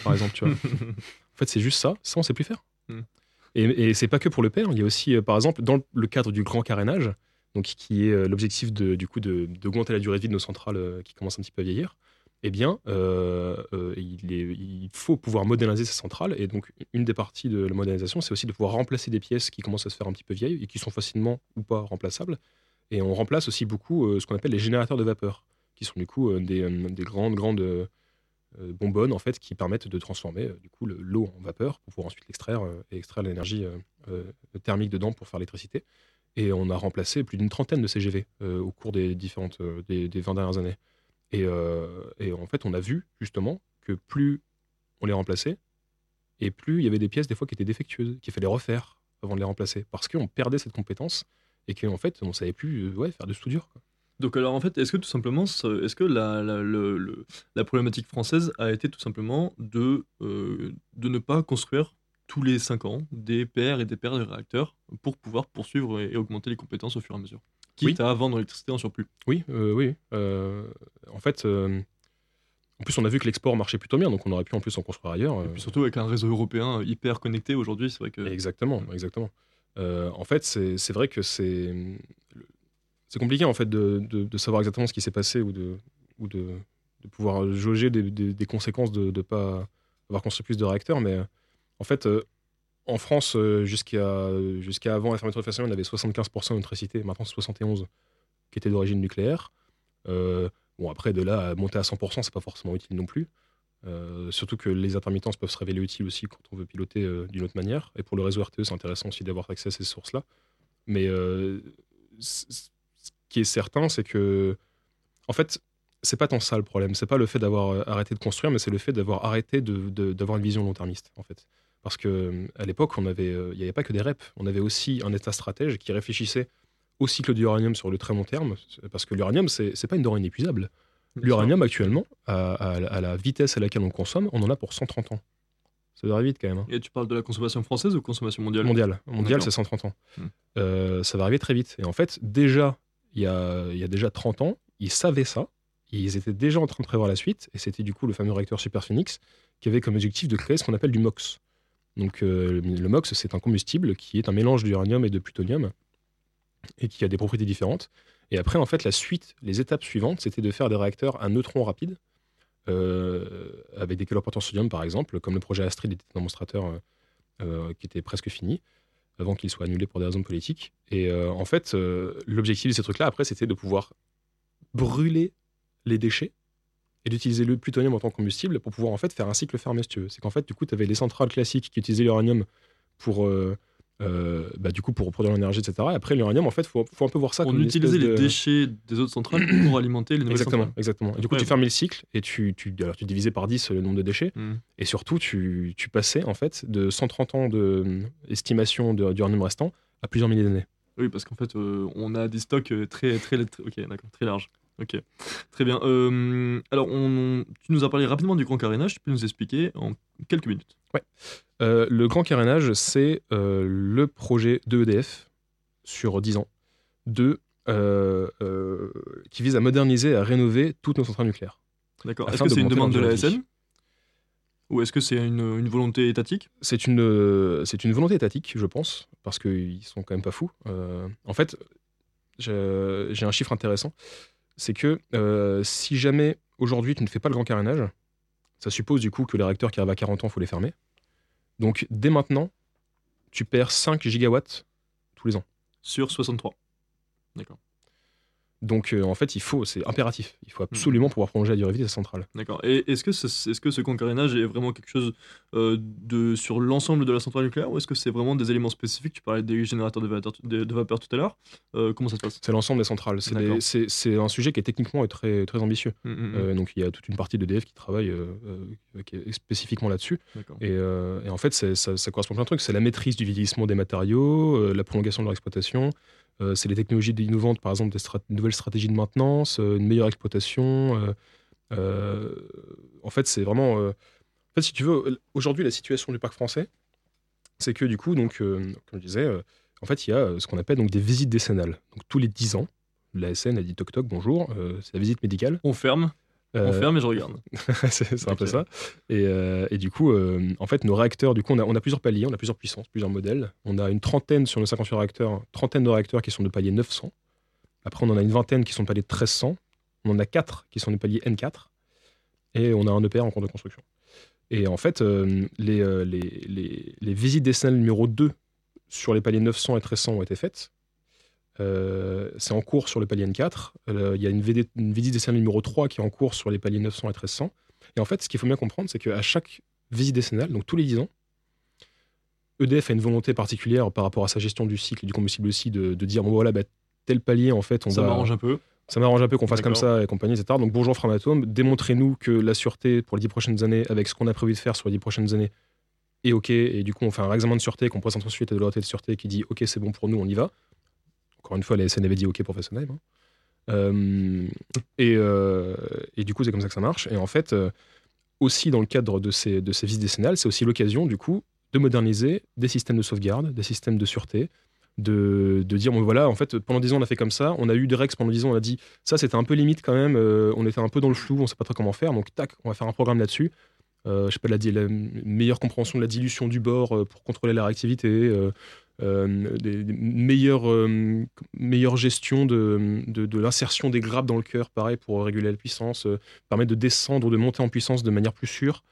par exemple, tu vois. En fait, c'est juste ça. Ça, on sait plus faire. Mm. Et, et c'est pas que pour le père. Il y a aussi, euh, par exemple, dans le- cadre du grand carénage, donc qui est euh, l'objectif du coup de- d'augmenter la durée de vie de nos centrales euh, qui commencent un petit peu à vieillir. Eh bien, euh, euh, il, est- il faut pouvoir moderniser ces centrales. Et donc, une des parties de la modernisation, c'est aussi de pouvoir remplacer des pièces qui commencent à se faire un petit peu vieilles et qui sont facilement ou pas remplaçables. Et on remplace aussi beaucoup euh, ce qu'on appelle les générateurs de vapeur, qui sont du coup des, des grandes, grandes bonbonnes en fait, qui permettent de transformer euh, du coup le- l'eau en vapeur pour pouvoir ensuite l'extraire euh, et extraire l'énergie euh, euh, thermique dedans pour faire l'électricité. Et on a remplacé plus d'une trentaine de CGV euh, au cours des différentes euh, des, des 20 dernières années. Et, euh, en fait, on a vu justement que plus on les remplaçait, et plus il y avait des pièces des fois qui étaient défectueuses, qu'il fallait refaire avant de les remplacer, parce qu'on perdait cette compétence et qu'en fait, on savait plus euh, ouais, faire de soudure. quoi. Donc alors en fait, est-ce que tout simplement, ce- est-ce que la, la, le- le- la problématique française a été tout simplement de, euh, de ne pas construire tous les 5 ans des PR et des PR de réacteurs pour pouvoir poursuivre et, et augmenter les compétences au fur et à mesure? Quitte à vendre l'électricité en surplus. Oui, euh, oui. euh, en fait, en plus, on a vu que l'export marchait plutôt bien, donc on aurait pu en plus en construire ailleurs. Et puis surtout avec un réseau européen hyper connecté aujourd'hui, c'est vrai que... Exactement, exactement. En fait, c'est vrai que c'est c'est compliqué en fait de, de- savoir exactement ce qui s'est passé ou de ou de, pouvoir jauger des, des- conséquences de ne pas avoir construit plus de réacteurs. Mais en fait, euh, en France, euh, jusqu'à jusqu'à avant la fermeture de Fessenheim, on avait 75% d'électricité, maintenant c'est 71 qui était d'origine nucléaire. Euh, bon, après, de là à monter à 100%, c'est pas forcément utile non plus. Surtout que les intermittences peuvent se révéler utiles aussi quand on veut piloter d'une autre manière. Et pour le réseau RTE, c'est intéressant aussi d'avoir accès à ces sources-là. Mais qui est certain, c'est que, en fait, c'est pas tant ça le problème. C'est pas le fait d'avoir euh, arrêté de construire, mais c'est le fait d'avoir arrêté de- de- d'avoir une vision long-termiste, en fait. Parce que euh, à l'époque, on avait, euh, il n'y avait pas que des REP. On avait aussi un État stratège qui réfléchissait au cycle de l'uranium sur le très long terme, parce que l'uranium, c'est pas une denrée inépuisable. L'uranium, actuellement, à, à- à la vitesse à laquelle on consomme, on en a pour 130 ans. Ça va vite quand même. hein. Et tu parles de la consommation française ou consommation mondiale? Mondial. Mondial, D'accord. c'est 130 ans. Hmm. Euh, ça va arriver très vite. Et en fait, déjà, il y a, déjà 30 ans, ils savaient ça, ils étaient déjà en train de prévoir la suite, et c'était du coup le fameux réacteur SuperPhoenix qui avait comme objectif de créer ce qu'on appelle du MOX. Donc euh, le MOX, c'est un combustible qui est un mélange d'uranium et de plutonium, et qui a des propriétés différentes. Et après, en fait, la suite, les étapes suivantes, c'était de faire des réacteurs à neutrons rapides, euh, avec des calorporteurs sodium, par exemple, comme le projet Astrid était un démonstrateur euh, qui était presque fini avant qu'il soit annulé pour des raisons politiques. Et euh, en fait, euh, l'objectif de ces trucs-là, après, c'était de pouvoir brûler les déchets et d'utiliser le plutonium en tant que combustible pour pouvoir en fait faire un cycle fermé. C'est qu'en fait, du coup, tu avais les centrales classiques qui utilisaient l'uranium pour, euh, euh, bah, du coup, pour produire l'énergie, etc. Et après, l'uranium, en fait, il faut, faut un peu voir ça On comme utilisait les de- déchets des autres centrales pour alimenter les nouvelles Exactement, centrales. exactement. Et du coup, Ouais. tu fermais le cycle et tu, tu, alors, tu divisais par 10 le nombre de déchets. Mhm. Et surtout, tu, tu passais en fait de 130 ans d'estimation de, d'uranium restant à plusieurs milliers d'années. Oui, parce qu'en fait, euh, on a des stocks euh, très, très, très, très larges. Ok, très bien. Euh, alors, on, tu nous as parlé rapidement du grand carénage. Tu peux nous expliquer en quelques minutes. Euh, le grand carénage, c'est euh, le projet de EDF sur 10 ans de, euh, qui vise à moderniser et à rénover toutes nos centrales nucléaires. D'accord. Est-ce que c'est une demande de leur la durée de SN ou est-ce que c'est une, une volonté étatique? C'est une, c'est une volonté étatique, je pense, parce qu'ils sont quand même pas fous. En fait, j'ai un chiffre intéressant. C'est que si jamais aujourd'hui tu ne fais pas le grand carénage, ça suppose du coup que les réacteurs qui arrivent à 40 ans, il faut les fermer. Donc dès maintenant, tu perds 5 gigawatts tous les ans. sur 63 D'accord. Donc euh, en fait, il faut, c'est impératif. Il faut absolument pouvoir prolonger la durée de vie de la centrale. D'accord. Et est-ce que, ce, est-ce que ce carénage est vraiment quelque chose euh, de, sur l'ensemble de la centrale nucléaire ou est-ce que c'est vraiment des éléments spécifiques? Tu parlais des générateurs de vapeur, de, de vapeur tout à l'heure. Euh, comment ça se passe? C'est l'ensemble des centrales. C'est des- D'accord. C'est c'est un sujet qui est techniquement très, très ambitieux. Mm, mm, mm. Donc il y a toute une partie d'EDF qui travaille qui est spécifiquement là-dessus. Et, et en fait, c'est- ça, ça correspond à plein de trucs. C'est la maîtrise du vieillissement des matériaux, la prolongation de leur exploitation, euh, c'est les technologies innovantes, par exemple des nouvelles stratégies de maintenance, euh, une meilleure exploitation. euh, en fait, c'est vraiment. en fait, si tu veux, aujourd'hui, la situation du parc français, c'est que du coup, donc, comme je disais, en fait, il y a ce qu'on appelle donc des visites décennales. Donc tous les 10 ans, la SN a dit toc toc, bonjour, euh, c'est la visite médicale. On ferme, on Euh, ferme et je regarde. c'est un peu ça. Et, euh, et du coup, euh, en fait, nos réacteurs, du coup, on a, on a plusieurs paliers, on a plusieurs puissances, plusieurs modèles. On a une trentaine sur nos 58 réacteurs, trentaine de réacteurs qui sont de palier 900. Après, on en a une vingtaine qui sont de palier 1300. On en a quatre qui sont des paliers N4. Et on a un EPR en cours de construction. Et en fait, les, les, les, les visites décennales numéro 2 sur les paliers 900 et 1300 ont été faites. Euh, c'est en cours sur le palier N4. Euh, Il y a une, VD une visite décennale numéro 3 qui est en cours sur les paliers 900 et 1300. Et en fait, ce qu'il faut bien comprendre, c'est qu'à chaque visite décennale, donc tous les 10 ans, EDF a une volonté particulière par rapport à sa gestion du cycle et du combustible aussi de, de dire bon voilà, bah, tel palier, en fait, on Ça va. m'arrange un peu. Ça m'arrange un peu qu'on fasse comme ça et compagnie, etc. Donc bonjour Framatome, démontrez-nous que la sûreté pour les 10 prochaines années, avec ce qu'on a prévu de faire sur les 10 prochaines années, est OK. Et du coup, on fait un examen de sûreté qu'on présente ensuite à l'autorité de sûreté qui dit OK, c'est bon pour nous, on y va. Encore une fois, la SN avait dit OK pour hein. Euh, et, euh, et du coup, c'est comme ça que ça marche. Et en fait, euh, aussi dans le cadre de ces, de ces visites décennales, c'est aussi l'occasion, du coup, de moderniser des systèmes de sauvegarde, des systèmes de sûreté, de, dire, bon voilà, en fait, pendant 10 ans, on a fait comme ça, on a eu des règles pendant 10 ans, on a dit, ça, c'était un peu limite quand même, on était un peu dans le flou, on sait pas trop comment faire, donc tac, on va faire un programme là-dessus. Euh, je sais pas, la, la meilleure compréhension de la dilution du bord euh, pour contrôler la réactivité, euh, des, des meilleures, meilleure gestion de, de, de l'insertion des grappes dans le cœur, pareil, pour réguler la puissance, permettre de descendre ou de monter en puissance de manière plus sûre.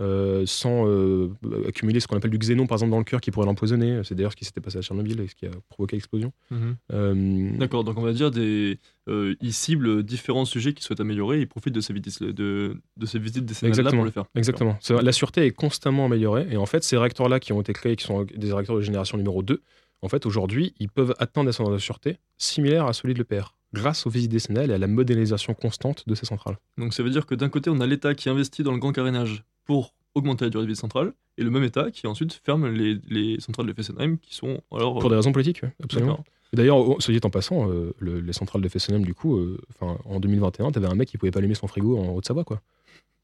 Euh, sans euh, accumuler ce qu'on appelle du xénon par exemple dans le cœur qui pourrait l'empoisonner. C'est d'ailleurs ce qui s'était passé à Tchernobyl et ce qui a provoqué l'explosion. Mhm. Euh, D'accord, donc on va dire des, ils ciblent différents sujets qu'ils souhaitent améliorer ils profitent de ces visites, de, de ces visites décennales pour le faire. Exactement. La sûreté est constamment améliorée. Et en fait, ces réacteurs-là qui ont été créés, qui sont des réacteurs de génération numéro 2, en fait, aujourd'hui, ils peuvent atteindre des standards de sûreté similaires à celui de l'EPR, grâce aux visites décennales et à la modélisation constante de ces centrales. Donc ça veut dire que d'un côté, on a l'État qui investit dans le grand carénage pour augmenter la durée de vie centrale, et le même État qui ensuite ferme les, les centrales de Fessenheim qui sont alors... Pour des raisons politiques, absolument. D'ailleurs, au- ce dit en passant, euh, le- les centrales de Fessenheim, du coup, euh, en 2021, t'avais un mec qui pouvait pas allumer son frigo en Haute-Savoie, quoi.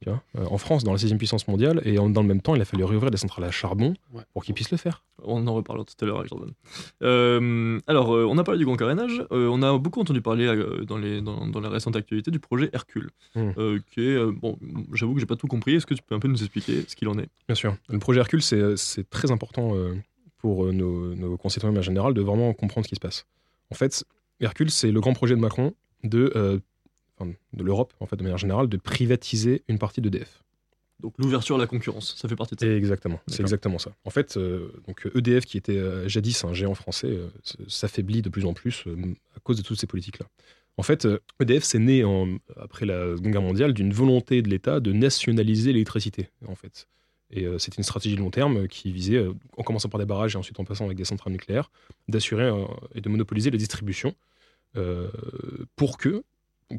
Tu vois Euh, en France, dans la sixième puissance mondiale, et en- dans le même temps, il a fallu réouvrir des centrales à charbon Ouais. pour qu'ils puissent le faire. On en reparlera tout à l'heure avec Jordan. Euh, alors, euh, on a parlé du grand carénage. euh, on a beaucoup entendu parler euh, dans, les, dans, dans la récente actualité du projet Hercule, Hmm. euh, qui est euh, bon. J'avoue que j'ai pas tout compris. Est-ce que tu peux un peu nous expliquer ce qu'il en est? Bien sûr. Le projet Hercule, c'est c'est très important euh, pour nos, nos concitoyens en général de vraiment comprendre ce qui se passe. En fait, Hercule, c'est le grand projet de Macron de, euh, enfin, de l'Europe, en fait, de manière générale, de privatiser une partie d'EDF. Donc l'ouverture à la concurrence, ça fait partie de ça. Exactement, c'est exactement ça. En fait, euh, donc EDF, qui était euh, jadis un géant français, euh, s'affaiblit de plus en plus euh, à cause de toutes ces politiques-là. En fait, euh, EDF, c'est né en- après la Seconde Guerre mondiale d'une volonté de l'État de nationaliser l'électricité, en fait. Et euh, c'était une stratégie de long terme qui visait, euh, en commençant par des barrages et ensuite en passant avec des centrales nucléaires, d'assurer euh, et de monopoliser la distribution euh, pour que,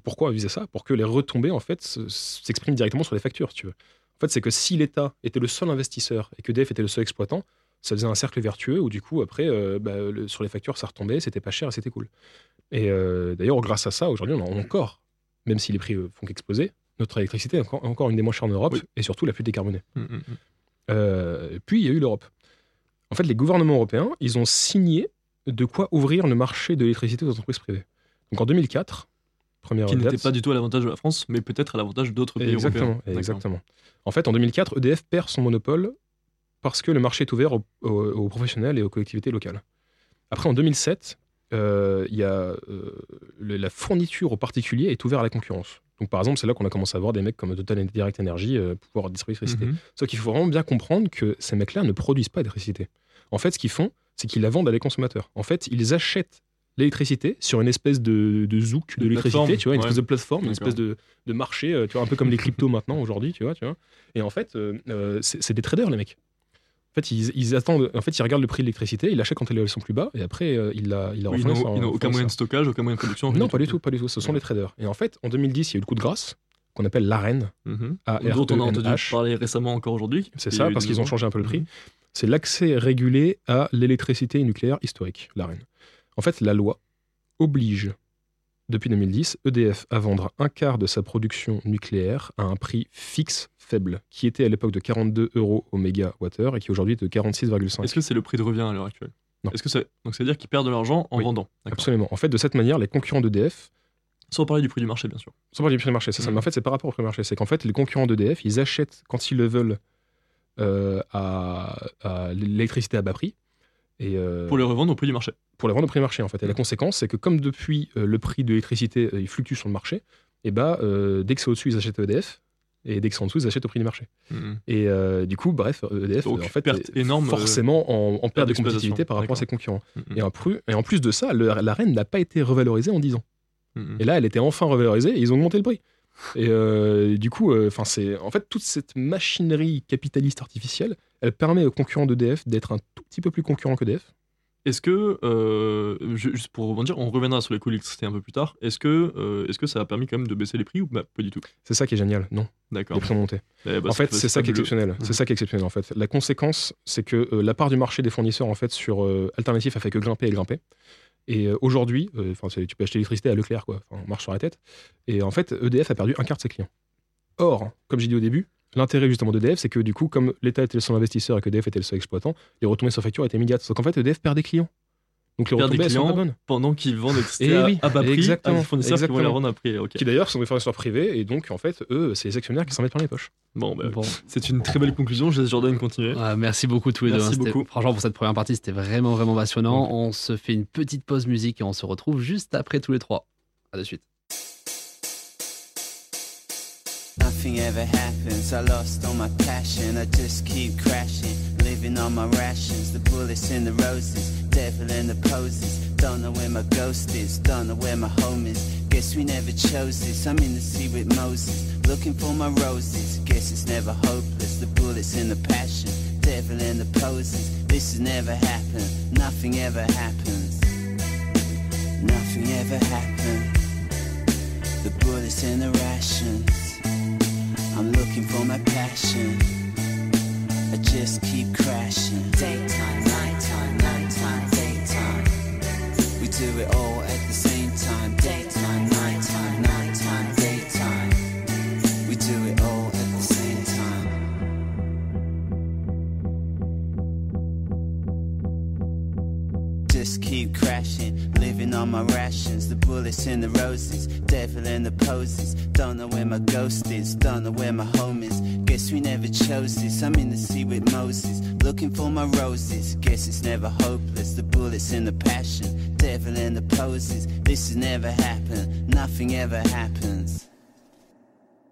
pourquoi viser ça? Pour que les retombées en fait se- s'expriment directement sur les factures, tu veux. En fait, c'est que si l'État était le seul investisseur et que DF était le seul exploitant, ça faisait un cercle vertueux où du coup après euh, bah, le- sur les factures ça retombait, c'était pas cher et c'était cool. Et euh, d'ailleurs grâce à ça aujourd'hui on a encore, même si les prix euh, font qu'exploser, notre électricité est encore, encore une des moins chères en Europe Oui. et surtout la plus décarbonée. Mm, mm, mm. Euh, puis il y a eu l'Europe. En fait, les gouvernements européens, ils ont signé de quoi ouvrir le marché de l'électricité aux entreprises privées. Donc en 2004, première Qui n'était pas du tout à l'avantage de la France, mais peut-être à l'avantage d'autres pays Exactement, européens. Exactement. En fait, en 2004, EDF perd son monopole parce que le marché est ouvert aux, aux- aux professionnels et aux collectivités locales. Après, en 2007, euh, y a euh, le- la fourniture aux particuliers est ouverte à la concurrence. Donc, par exemple, c'est là qu'on a commencé à voir des mecs comme Total et Direct Energy euh, pouvoir distribuer l'électricité. Mhm. Sauf qu'il faut vraiment bien comprendre que ces mecs-là ne produisent pas d'électricité. En fait, ce qu'ils font, c'est qu'ils la vendent à des consommateurs. En fait, ils achètent l'électricité sur une espèce de, de zouk de l'électricité, tu vois, une ouais. espèce de plateforme, une espèce de, de marché, euh, tu vois, un peu comme les cryptos maintenant aujourd'hui, tu vois, tu vois. Et en fait, euh, euh, c'est des traders les mecs. En fait, ils, ils attendent, en fait, ils regardent le prix de l'électricité, ils l'achètent quand elles sont plus bas, et après, euh, ils la, ils la Oui, ils n'ont aucun en moyen de stockage, aucun moyen de production. Non, pas du tout, pas du tout. Ce sont D'accord. les traders. Et en fait, en 2010, il y a eu le coup de grâce qu'on appelle l'AREN, Mhm. A Dont on a entendu parler récemment encore aujourd'hui. C'est ça, parce qu'ils ont changé un peu le prix. Mhm. C'est l'accès régulé à l'électricité nucléaire historique, l'AREN. En fait, la loi oblige, depuis 2010, EDF à vendre un quart de sa production nucléaire à un prix fixe faible, qui était à l'époque de 42 euros au mégawattheure et qui aujourd'hui est de 46,5. Est-ce que c'est le prix de revient à l'heure actuelle? Non. Est-ce que c'est donc c'est à dire qu'ils perdent de l'argent en Oui. vendant. Absolument. En fait, de cette manière, les concurrents d'EDF, Sans parler du prix du marché, bien sûr. sans parler du prix du marché, c'est ça, mais en fait, c'est par rapport au prix du marché. C'est qu'en fait, les concurrents d'EDF, ils achètent, quand ils le veulent, euh, à, à l'électricité à bas prix. Et, euh, Pour les revendre au prix du marché. pour les vendre au prix marché en fait. Et la Mm. conséquence, c'est que comme depuis euh, le prix de l'électricité euh, il fluctue sur le marché, et bah euh, dès que c'est au-dessus ils achètent EDF et dès que c'est en dessous ils achètent au prix du marché. Mhm. Et du coup, bref, EDF Donc, en fait perte est énorme, forcément en, en perte de compétitivité par rapport à ses concurrents. Mhm. Et en, plus, et en plus de ça, le- la reine n'a pas été revalorisée en 10 ans. Et là, elle était enfin revalorisée et ils ont augmenté le prix. Et euh, du coup, enfin c'est en fait toute cette machinerie capitaliste artificielle, elle permet aux concurrents d'EDF d'être un tout petit peu plus concurrents qu'EDF. Est-ce que, euh, ju- juste pour rebondir, on reviendra sur les coûts d'électricité un peu plus tard. Est-ce que, euh, est-ce que ça a permis quand même de baisser les prix ou bah, pas du tout? C'est ça qui est génial. Non, D'accord. les prix ont monté. Eh bah, en fait, c'est ça qui est exceptionnel. C'est ça qui est exceptionnel en fait. La conséquence, c'est que euh, la part du marché des fournisseurs en fait sur alternatif a fait que grimper et grimper. Et aujourd'hui, tu peux acheter l'électricité à Leclerc quoi. On marche sur la tête. Et en fait, EDF a perdu un quart de ses clients. Or, comme j'ai dit au début, l'intérêt justement d'EDF, c'est que du coup, comme l'État était le seul investisseur et que EDF était le seul exploitant, les retombées sur facture étaient immédiates. Donc en fait, EDF perd des clients. Donc les des retombées sont pas bonnes. pendant qu'ils vendent l'électricité Eh à, oui, à bas prix exactement, à des fournisseurs qui vont la exactement. revendre après. Ok. Qui d'ailleurs sont des fournisseurs privés et donc en fait, eux, c'est les actionnaires qui s'en mettent plein les poches. Bon, bah, Bon. c'est une très belle conclusion. Je laisse Jordan continuer. Merci beaucoup tous les Merci deux. hein. Beaucoup. Franchement, pour cette première partie, c'était vraiment, vraiment passionnant. On se fait une petite pause musique et on se retrouve juste après tous les trois. À de suite. Nothing ever happens. I lost all my passion. I just keep crashing, living on my rations. The bullets in the roses, devil in the poses. Don't know where my ghost is, don't know where my home is. Guess we never chose this. I'm in the sea with Moses, looking for my roses. Guess it's never hopeless. The bullets in the passion, devil in the poses. This has never happened. Nothing ever happens. Nothing ever happened. The bullets in the rations. I'm looking for my passion. I just keep crashing. Daytime, nighttime, nighttime, daytime. We do it all at the same time. Daytime, nighttime, nighttime, daytime. We do it all at the same time. Just keep crashing, living on my rations. The bullets in the roses, devil in the poses. Don't know where my ghost is, don't know where my home is. Guess we never chose this. I'm in the sea with Moses, looking for my roses. Guess it's never hopeless. The bullets in the passion, devil in the poses. This has never happened, nothing ever happens.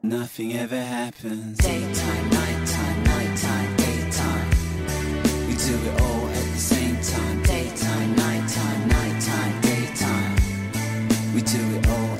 Nothing ever happens. Daytime, nighttime, nighttime, daytime. We do it all at the same time. Daytime, nighttime, nighttime, daytime. We do it all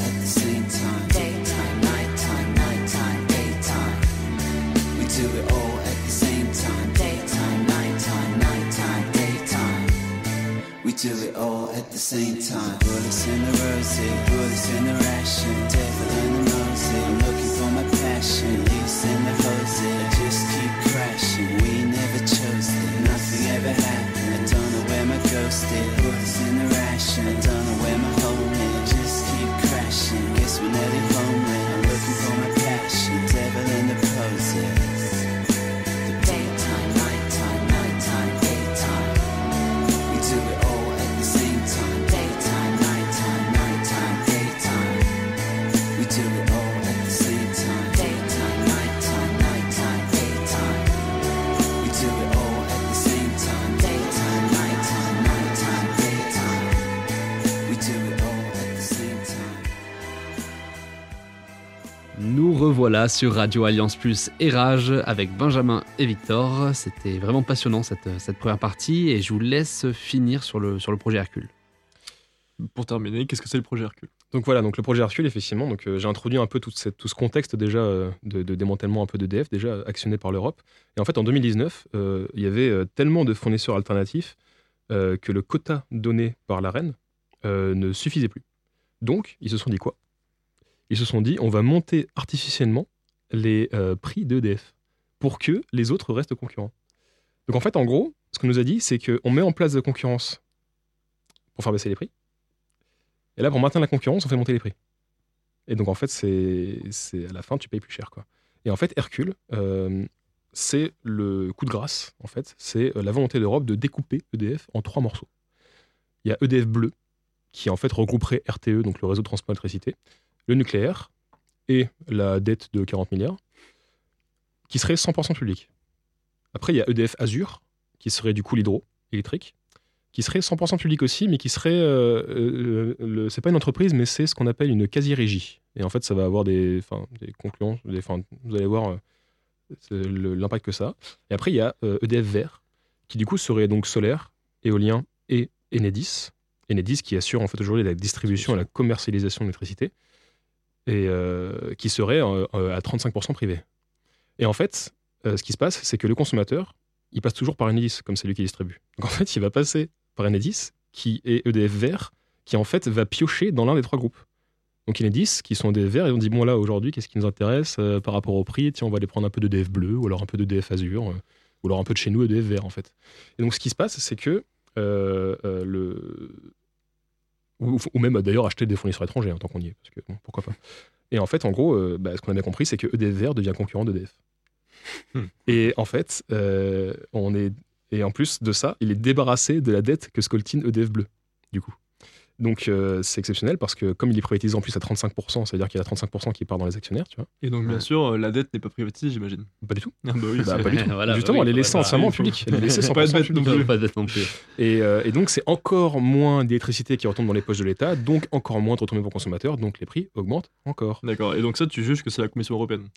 at the same time. Bullets in the rosy, bullets in the ration. Devil in the nosy. I'm looking for my passion. Leaves in the hosey. I just keep crashing. We never chose it. Nothing ever happened. I don't know where my ghost is. Bullets in the ration. I don't know where my home is. Just keep crashing. Guess we're nearly homely. Revoilà sur Radio Alliance Plus et Rage avec Benjamin et Victor. C'était vraiment passionnant cette, cette première partie et je vous laisse finir sur le, sur le projet Hercule. Pour terminer, qu'est-ce que c'est le projet Hercule? Donc voilà, donc le projet Hercule, effectivement, donc euh, j'ai introduit un peu cette- tout ce contexte déjà euh, de, de démantèlement un peu d'EDF, déjà actionné par l'Europe. Et en fait, en 2019, euh, il y avait tellement de fournisseurs alternatifs euh, que le quota donné par la reine euh, ne suffisait plus. Donc, ils se sont dit quoi? Ils se sont dit, on va monter artificiellement les euh, prix d'EDF pour que les autres restent concurrents. Donc en fait, en gros, ce qu'on nous a dit, c'est qu'on met en place de la concurrence pour faire baisser les prix. Et là, pour maintenir la concurrence, on fait monter les prix. Et donc, en fait, c'est à la fin, tu payes plus cher. Quoi. Et en fait, Hercule, euh, c'est le coup de grâce, en fait. C'est euh, la volonté d'Europe de découper EDF en trois morceaux. Il y a EDF bleu, qui en fait regrouperait RTE, donc le réseau de transport d'électricité, le nucléaire et la dette de 40 milliards, qui serait 100% public. Après, il y a EDF Azur, qui serait du coup l'hydro électrique, qui serait 100% public aussi, mais qui serait. euh, euh, c'est pas une entreprise, mais c'est ce qu'on appelle une quasi-régie. Et en fait, ça va avoir des, conclusions. Vous allez voir euh, l'impact que ça. Et après, il y a euh, EDF Vert, qui du coup serait donc solaire, éolien et Enedis. Enedis qui assure en fait aujourd'hui la distribution et la commercialisation de l'électricité, et euh, qui serait euh, euh, à 35% privé. Et en fait, ce qui se passe, c'est que le consommateur, il passe toujours par Enedis, comme c'est lui qui distribue. Donc en fait, il va passer par Enedis, qui est EDF Vert, qui en fait va piocher dans l'un des trois groupes. Donc Enedis, qui sont EDF Vert, et on dit, bon là, aujourd'hui, qu'est-ce qui nous intéresse par rapport au prix? Tiens, on va aller prendre un peu d'EDF bleu, ou alors un peu d'EDF Azur, euh, ou alors un peu de chez nous, EDF Vert, en fait. Et donc ce qui se passe, c'est que le... Ou, ou même d'ailleurs acheter des fournisseurs étrangers, hein, tant qu'on y est, parce que bon, pourquoi pas. Et en fait, en gros, euh, bah, ce qu'on a bien compris, c'est que EDF Vert devient concurrent d'EDF. Hmm. Et en fait, euh, on est et en plus de ça, il est débarrassé de la dette que scoltine EDF Bleu, du coup. Donc euh, c'est exceptionnel parce que comme il est privatisé en plus à 35%, c'est-à-dire qu'il y a 35% qui part dans les actionnaires, tu vois. Et donc, bien Ouais. sûr, euh, la dette n'est pas privatisée, j'imagine. Pas du tout. Ah bah oui, Bah, pas du tout. Voilà, bah Justement, oui, elle est bah, laissée bah, entièrement il en public. Elle est laissée Faut pas 100% bête non plus. Pas d'être non plus. Et, euh, et donc c'est encore moins d'électricité qui retombe dans les poches de l'État, donc encore moins de retombées pour consommateurs, donc les prix augmentent encore. D'accord. Et donc, ça, tu juges que c'est la Commission européenne?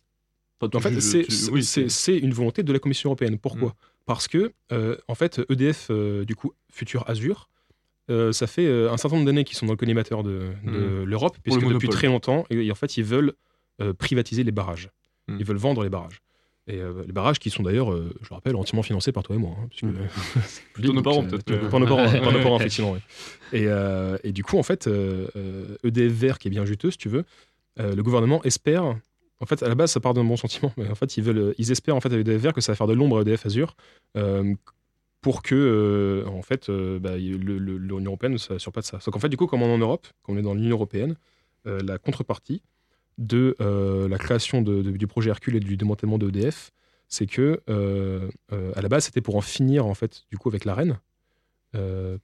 Enfin, En fait, c'est tu- oui, une volonté de la Commission européenne. Pourquoi? Mm. Parce que, euh, en fait, EDF, euh, du coup, futur Azure, euh, ça fait euh, un certain nombre d'années qu'ils sont dans le collimateur de, de l'Europe, puisque depuis très longtemps, et, et en fait, ils veulent euh, privatiser les barrages. Mm. Ils veulent vendre les barrages. Et les barrages qui sont d'ailleurs, je le rappelle, entièrement financés par toi et moi. hein, puisque, Mm. c'est Plutôt nos parents, peut-être, Par nos parents, Ouais. par nos parents, effectivement. oui. Et, et du coup, en fait, EDF Vert, qui est bien juteux, si tu veux, le gouvernement espère. En fait, à la base, ça part d'un bon sentiment, mais en fait, ils, veulent, ils espèrent en fait avec EDF Vert que ça va faire de l'ombre à EDF Azure euh, pour que, euh, en fait, euh, bah, l'Union européenne ne s'assure pas de ça. Sauf qu'en fait, du coup, comme on est en Europe, comme on est dans l'Union européenne, euh, la contrepartie de euh, la création de- de- du projet Hercule et du démantèlement de EDF, c'est que euh, à la base, c'était pour en finir en fait, du coup, avec la reine,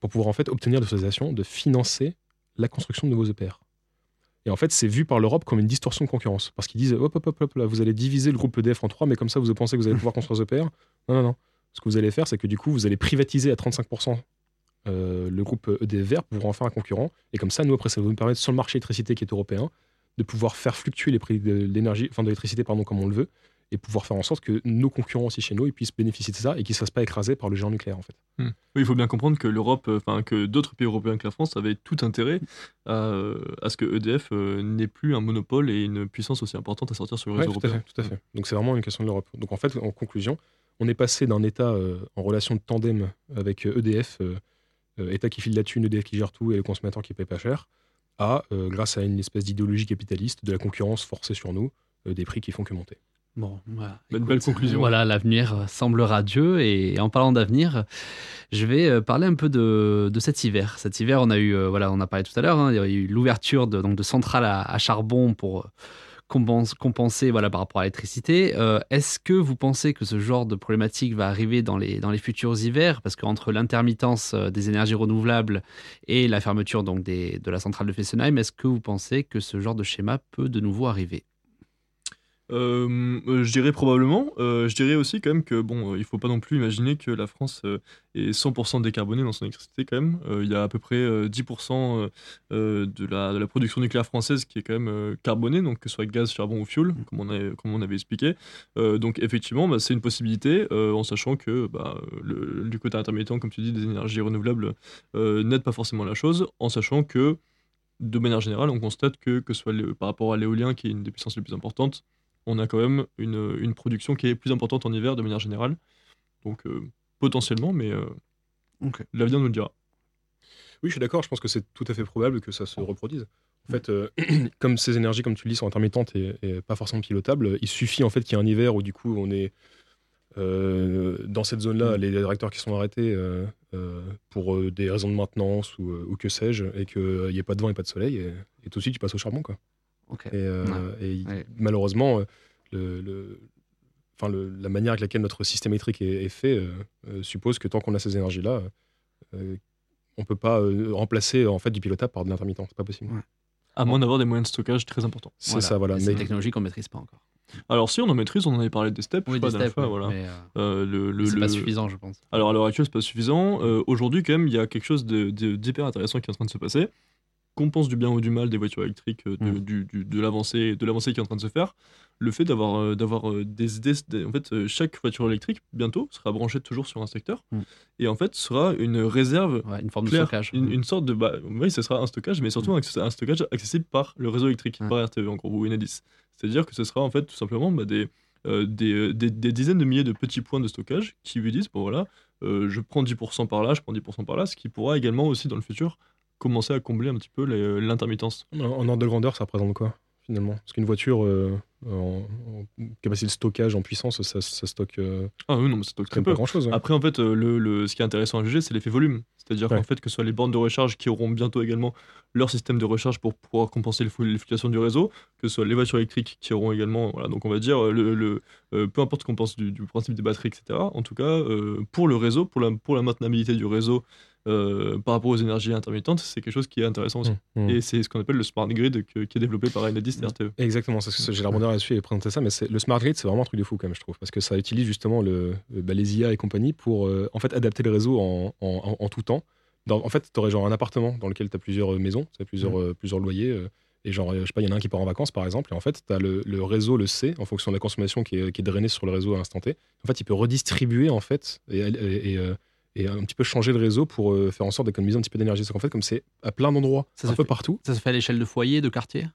pour pouvoir en fait obtenir l'autorisation de financer la construction de nouveaux EPR. Et en fait, c'est vu par l'Europe comme une distorsion de concurrence. Parce qu'ils disent, hop, hop, hop, hop, là, vous allez diviser le groupe EDF en trois, mais comme ça, vous pensez que vous allez pouvoir construire EPR Non, non, non. Ce que vous allez faire, c'est que du coup, vous allez privatiser à 35% euh, le groupe EDF vert pour en faire un concurrent. Et comme ça, nous, après, ça va nous permettre, sur le marché électricité qui est européen, de pouvoir faire fluctuer les prix de l'énergie, enfin de l'électricité, pardon, comme on le veut, et pouvoir faire en sorte que nos concurrents aussi chez nous, ils puissent bénéficier de ça et qu'ils ne se fassent pas écraser par le géant nucléaire, en fait. Oui, il faut bien comprendre que l'Europe, euh, enfin que d'autres pays européens que la France avaient tout intérêt à, à ce que EDF euh, n'ait plus un monopole et une puissance aussi importante à sortir sur le Ouais, réseau tout à européen. fait, tout à fait. Donc c'est vraiment une question de l'Europe. Donc en fait, en conclusion, on est passé d'un État euh, en relation de tandem avec EDF, euh, euh, État qui file la thune, EDF qui gère tout et le consommateur qui paye pas cher, à, euh, grâce à une espèce d'idéologie capitaliste, de la concurrence forcée sur nous, euh, des prix qui font que monter. Bon, voilà. Une belle conclusion. Voilà, l'avenir semble radieux. Et en parlant d'avenir, je vais parler un peu de, de cet hiver. Cet hiver, on a eu, voilà, on a parlé tout à l'heure, hein, il y a eu l'ouverture de, donc de centrales à, à charbon pour euh, compense- compenser voilà, par rapport à l'électricité. Euh, Est-ce que vous pensez que ce genre de problématique va arriver dans les, dans les futurs hivers? Parce qu'entre l'intermittence euh, des énergies renouvelables et la fermeture donc, de la centrale de Fessenheim, est-ce que vous pensez que ce genre de schéma peut de nouveau arriver? Euh, euh, je dirais probablement. Euh, je dirais aussi quand même que bon, il faut pas non plus imaginer que la France est 100% décarbonée dans son électricité quand même. Il y a à peu près euh, 10% euh, euh, de la, production nucléaire française qui est quand même carbonée, donc que ce soit gaz, charbon ou fuel, comme on, avait, expliqué. Donc effectivement, bah, c'est une possibilité, en sachant que bah, le, du côté intermittent, comme tu dis, des énergies renouvelables n'aide pas forcément la chose, en sachant que de manière générale, on constate que, que ce soit par rapport à l'éolien, qui est une des puissances les plus importantes, on a quand même une, une production qui est plus importante en hiver de manière générale. Donc euh, potentiellement, mais euh, l'avenir nous le dira. Oui, je suis d'accord. Je pense que c'est tout à fait probable que ça se reproduise. En fait, euh, comme ces énergies, comme tu le dis, sont intermittentes et, et pas forcément pilotables, il suffit en fait qu'il y ait un hiver où du coup on est euh, dans cette zone-là, les réacteurs qui sont arrêtés euh, euh, pour des raisons de maintenance ou, ou que sais-je, et qu'il n'y ait pas de vent et pas de soleil, et, et tout de suite tu passes au charbon. Quoi. Et, euh, Ouais. et Ouais. malheureusement, le, le- enfin, le- la manière avec laquelle notre système électrique est, est fait euh, euh, suppose que tant qu'on a ces énergies-là, euh, on peut pas euh, remplacer en fait du pilotable par de l'intermittent. C'est pas possible. Ouais. À moins d'avoir des moyens de stockage très importants. C'est ça, voilà. Et C'est Mais une technologie qu'on maîtrise pas encore. Alors si on en maîtrise, on en avait parlé des steps, je Oui, des dernière steps, voilà. mais, euh, Euh, le, le- c'est le- pas suffisant, je pense. Alors à l'heure actuelle, c'est pas suffisant. Euh, Aujourd'hui, quand même, il y a quelque chose de- de- d'hyper intéressant qui est en train de se passer. Qu'on pense du bien ou du mal des voitures électriques, euh, de, Mm. du- du- de l'avancée, de l'avancée qui est en train de se faire, le fait d'avoir, euh, d'avoir euh, des idées, des- en fait, chaque voiture électrique bientôt sera branchée toujours sur un secteur Mm. et en fait sera une réserve Ouais, une forme de stockage. une, une sorte de, bah, oui, ce sera un stockage, mais surtout un, un stockage accessible par le réseau électrique, par RTE en gros ou Enedis. C'est-à-dire que ce sera en fait tout simplement bah, des euh, des, des- des dizaines de milliers de petits points de stockage qui lui disent bon voilà, euh, je prends 10% par là, je prends 10% par là, ce qui pourra également aussi dans le futur commencer à combler un petit peu les- l'intermittence. En, ordre de grandeur, ça représente quoi finalement? Parce qu'une voiture euh, en, en capacité de stockage en puissance, ça, ça stocke euh, Ah oui, non, mais ça stocke très pas peu. grand chose. Après, en fait, euh, le, le- ce qui est intéressant à juger, c'est l'effet volume. C'est-à-dire Ouais. qu'en fait, que ce soit les bornes de recharge qui auront bientôt également leur système de recharge pour pouvoir compenser les flu- les fluctuations du réseau, que ce soit les voitures électriques qui auront également. Voilà, donc on va dire, euh, le, le- euh, peu importe ce qu'on pense du, du principe des batteries, etc. En tout cas, euh, pour le réseau, pour la, pour la maintenabilité du réseau euh, par rapport aux énergies intermittentes, c'est quelque chose qui est intéressant aussi. Mmh. Et c'est ce qu'on appelle le smart grid que- qui est développé par Enedis et RTE. Exactement, j'ai rebondir là-dessus et présenter ça, mais le smart grid, c'est vraiment un truc de fou quand même, je trouve, parce que ça utilise justement le, le- bah, les IA et compagnie pour euh, en fait adapter le réseau en, en- en- en tout temps. Dans- en fait, tu aurais genre un appartement dans lequel tu as plusieurs euh, maisons, t'as plusieurs, euh, plusieurs loyers, euh, et genre, euh, je sais pas, il y en a un qui part en vacances par exemple, et en fait, tu as le, le réseau le sait en fonction de la consommation qui est, qui est drainée sur le réseau à l'instant T. En fait, il peut redistribuer en fait et, et- et, euh, et un petit peu changer le réseau pour euh, faire en sorte d'économiser un petit peu d'énergie. C'est qu'en fait, comme c'est à plein d'endroits, Ça un se peu fait- partout, Ça se fait à l'échelle de foyer, de quartier?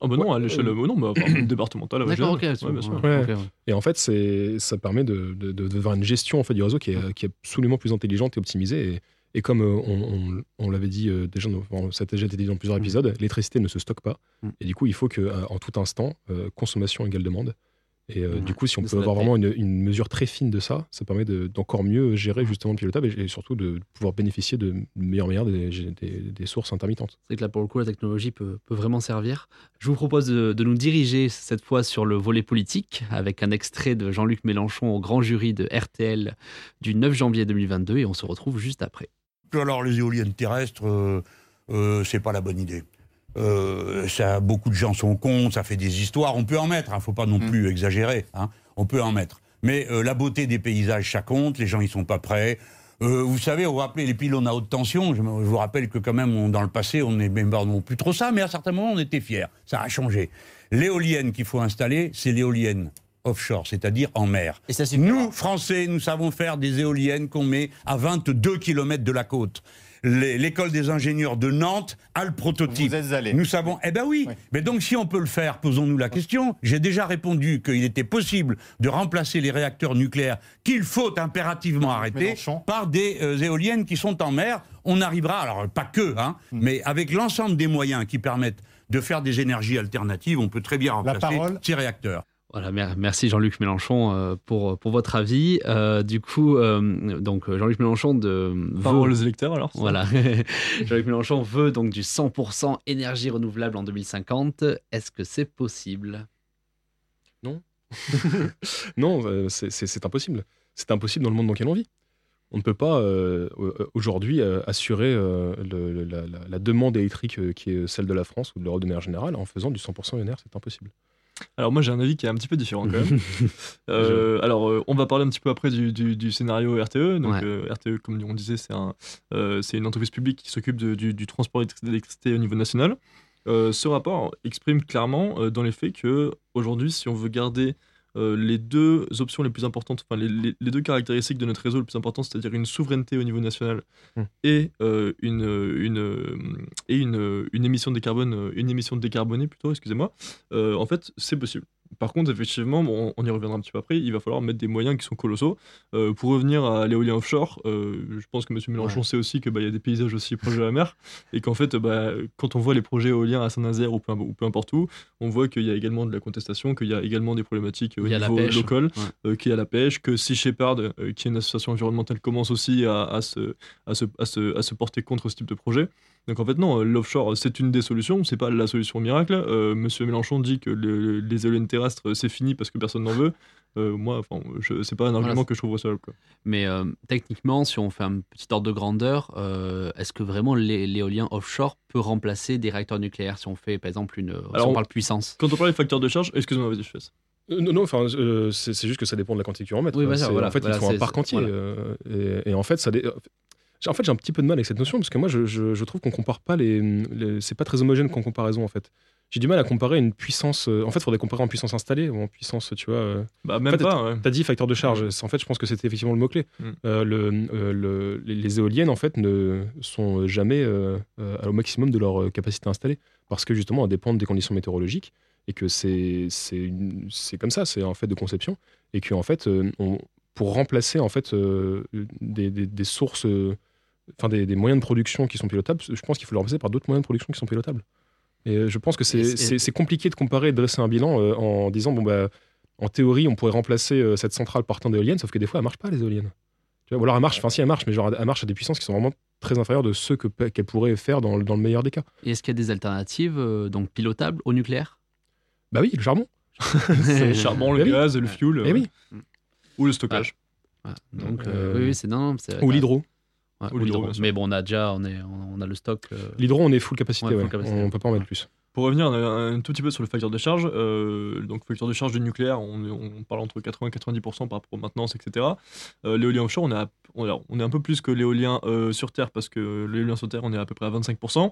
Ah bah non, Ouais, à l'échelle euh, non, départementale, D'accord, ok. régionale. Ouais, bien sûr. Ouais. ok, ouais. Et en fait, c'est, ça permet de, de, de- de faire une gestion en fait, du réseau qui est, qui est absolument plus intelligente et optimisée. Et, et comme euh, on, on- on l'avait dit euh, déjà, ça a déjà été dit dans plusieurs Mm. épisodes, l'électricité ne se stocke pas. Mm. Et du coup, il faut que euh, en tout instant, euh, consommation égale demande. Et euh, Ouais, du coup, si on peut avoir vraiment une, une mesure très fine de ça, ça permet de- d'encore mieux gérer justement le pilotable et, et surtout de pouvoir bénéficier de meilleure manière des, des- des sources intermittentes. C'est que là, pour le coup, la technologie peut, peut vraiment servir. Je vous propose de, de nous diriger cette fois sur le volet politique avec un extrait de Jean-Luc Mélenchon au grand jury de RTL du 9 janvier 2022 et on se retrouve juste après. Alors les éoliennes terrestres, euh, euh, c'est pas la bonne idée. Euh, ça, beaucoup de gens sont contre, ça fait des histoires. On peut en mettre, hein, faut pas non Mm. plus exagérer. hein, on peut en mettre. Mais euh, la beauté des paysages, ça compte. Les gens, ils sont pas prêts. Euh, vous savez, on vous rappelez les pylônes à haute tension. Je, vous rappelle que quand même, on- dans le passé, on n'est même pas non plus trop ça, mais à certains moments, on était fiers. Ça a changé. L'éolienne qu'il faut installer, c'est l'éolienne offshore, c'est-à-dire en mer. Et ça. Nous, Français, nous savons faire des éoliennes qu'on met à 22 km de la côte. L'école des ingénieurs de Nantes a le prototype. Vous êtes allé. Nous savons. Eh ben oui. Oui. Mais donc, si on peut le faire, posons-nous la question. J'ai déjà répondu qu'il était possible de remplacer les réacteurs nucléaires qu'il faut impérativement arrêter Mélenchon. par des euh, éoliennes qui sont en mer. On arrivera, alors pas que, hein, Hmm. mais avec l'ensemble des moyens qui permettent de faire des énergies alternatives, on peut très bien remplacer ces réacteurs. Voilà, mer- merci Jean-Luc Mélenchon euh, pour, pour votre avis. Euh, du coup, euh, donc Jean-Luc Mélenchon de veut- Parole aux électeurs alors. Voilà. Jean-Luc Mélenchon veut donc du 100% énergie renouvelable en 2050. Est-ce que c'est possible? Non, euh, c'est- impossible. C'est impossible dans le monde dans lequel on vit. On ne peut pas euh, aujourd'hui euh, assurer euh, le- la, la- la demande électrique qui est celle de la France ou de l'Europe de manière générale en faisant du 100% ENR, c'est impossible. Alors moi j'ai un avis qui est un petit peu différent quand même. Euh, alors euh, on va parler un petit peu après du, du- du scénario RTE. Donc Ouais. euh, RTE comme on disait c'est un, c'est une entreprise publique qui s'occupe du, du transport d'électricité au niveau national. Ce rapport exprime clairement dans les faits que aujourd'hui si on veut garder euh, les deux options les plus importantes, enfin les, les- les deux caractéristiques de notre réseau les plus importantes, c'est-à-dire une souveraineté au niveau national Hmm. et euh, une, une, euh, et une, une émission de carbone, euh, une émission décarbonée plutôt, excusez-moi, euh, en fait, c'est possible. Par contre, effectivement, bon, on y reviendra un petit peu après, il va falloir mettre des moyens qui sont colossaux. Euh, pour revenir à l'éolien offshore, euh, je pense que M. Mélenchon Ouais. sait aussi qu'il y a des paysages aussi proches de la mer, et qu'en fait, bah, quand on voit les projets éoliens à Saint-Nazaire ou peu, ou peu importe où, on voit qu'il y a également de la contestation, qu'il y a également des problématiques au Il y a la niveau local, Ouais. euh, qu'il y a la pêche, que Sea Shepherd, euh, qui est une association environnementale, commence aussi à, à se, à, se, à, se, à se porter contre ce type de projet. Donc en fait non, euh, l'offshore c'est une des solutions, c'est pas la solution miracle. Euh, Monsieur Mélenchon dit que le- les éoliennes terrestres euh, c'est fini parce que personne n'en veut. Euh, moi, enfin, je- c'est pas un argument Voilà. que je trouve recevable. Quoi. Mais euh, techniquement, si on fait un petit ordre de grandeur, euh, est-ce que vraiment l'é- l'éolien offshore peut remplacer des réacteurs nucléaires si on fait par exemple une. si Alors, on on- parle puissance? Quand on parle des facteurs de charge, excuse-moi, vas-y, je fais ça. Non, non, enfin, euh, c'est c'est juste que ça dépend de la quantité que tu en mets. Oui, quoi. voilà, C'est- voilà, en fait, voilà, ils font un parc entier. voilà. euh, et, et en fait, ça. En fait, j'ai un petit peu de mal avec cette notion parce que moi, je, je- je trouve qu'on compare pas les. les- C'est pas très homogène qu'en comparaison, en fait. J'ai du mal à comparer une puissance. euh, En fait, il faudrait comparer en puissance installée ou en puissance, tu vois. euh, Bah même En fait, pas. ouais. T'as dit facteur de charge. C'est- En fait, je pense que c'était effectivement le mot-clé. Mm. Euh, le- le- les, éoliennes, en fait, ne sont jamais au maximum de leur capacité installée. Parce que justement, elles dépendent des conditions météorologiques. Et que c'est comme ça, c'est un fait de conception. Et qu'en fait, euh, on- pour remplacer en fait, des, des- des sources, enfin des, des moyens de production qui sont pilotables, je pense qu'il faut le remplacer par d'autres moyens de production qui sont pilotables. Et euh, je pense que Et c'est compliqué de comparer et de dresser un bilan euh, en disant, bon, bah, en théorie, on pourrait remplacer euh, cette centrale par tant d'éoliennes, sauf que des fois, elles marchent pas, les éoliennes. Tu vois, ou alors, elles marchent, enfin, si elles marchent, mais genre, elles marchent à des puissances qui sont vraiment très inférieures de ceux que qu'elles pourraient faire dans, le- dans le meilleur des cas. Et est-ce qu'il y a des alternatives euh, donc pilotables au nucléaire? Bah oui, le charbon. C'est le charbon, le Eh gaz, le fuel, Eh euh, oui. ou le stockage. Donc, euh, Euh, oui, c'est c'est- Ou l'hydro. Ouais, Ou l'hydro. Mais bon, on a déjà, on, est, on, a le stock. euh, L'hydro, on est full capacité, Ouais, full ouais. capacité. on peut pas en mettre plus. Pour revenir un, un tout petit peu sur le facteur de charge, euh, donc facteur de charge du nucléaire, on, on parle entre 80 et 90% par rapport aux maintenances, etc. Euh, l'éolien offshore, on est, à- on, est, on est un peu plus que l'éolien euh, sur Terre, parce que l'éolien sur Terre, on est à peu près à 25%.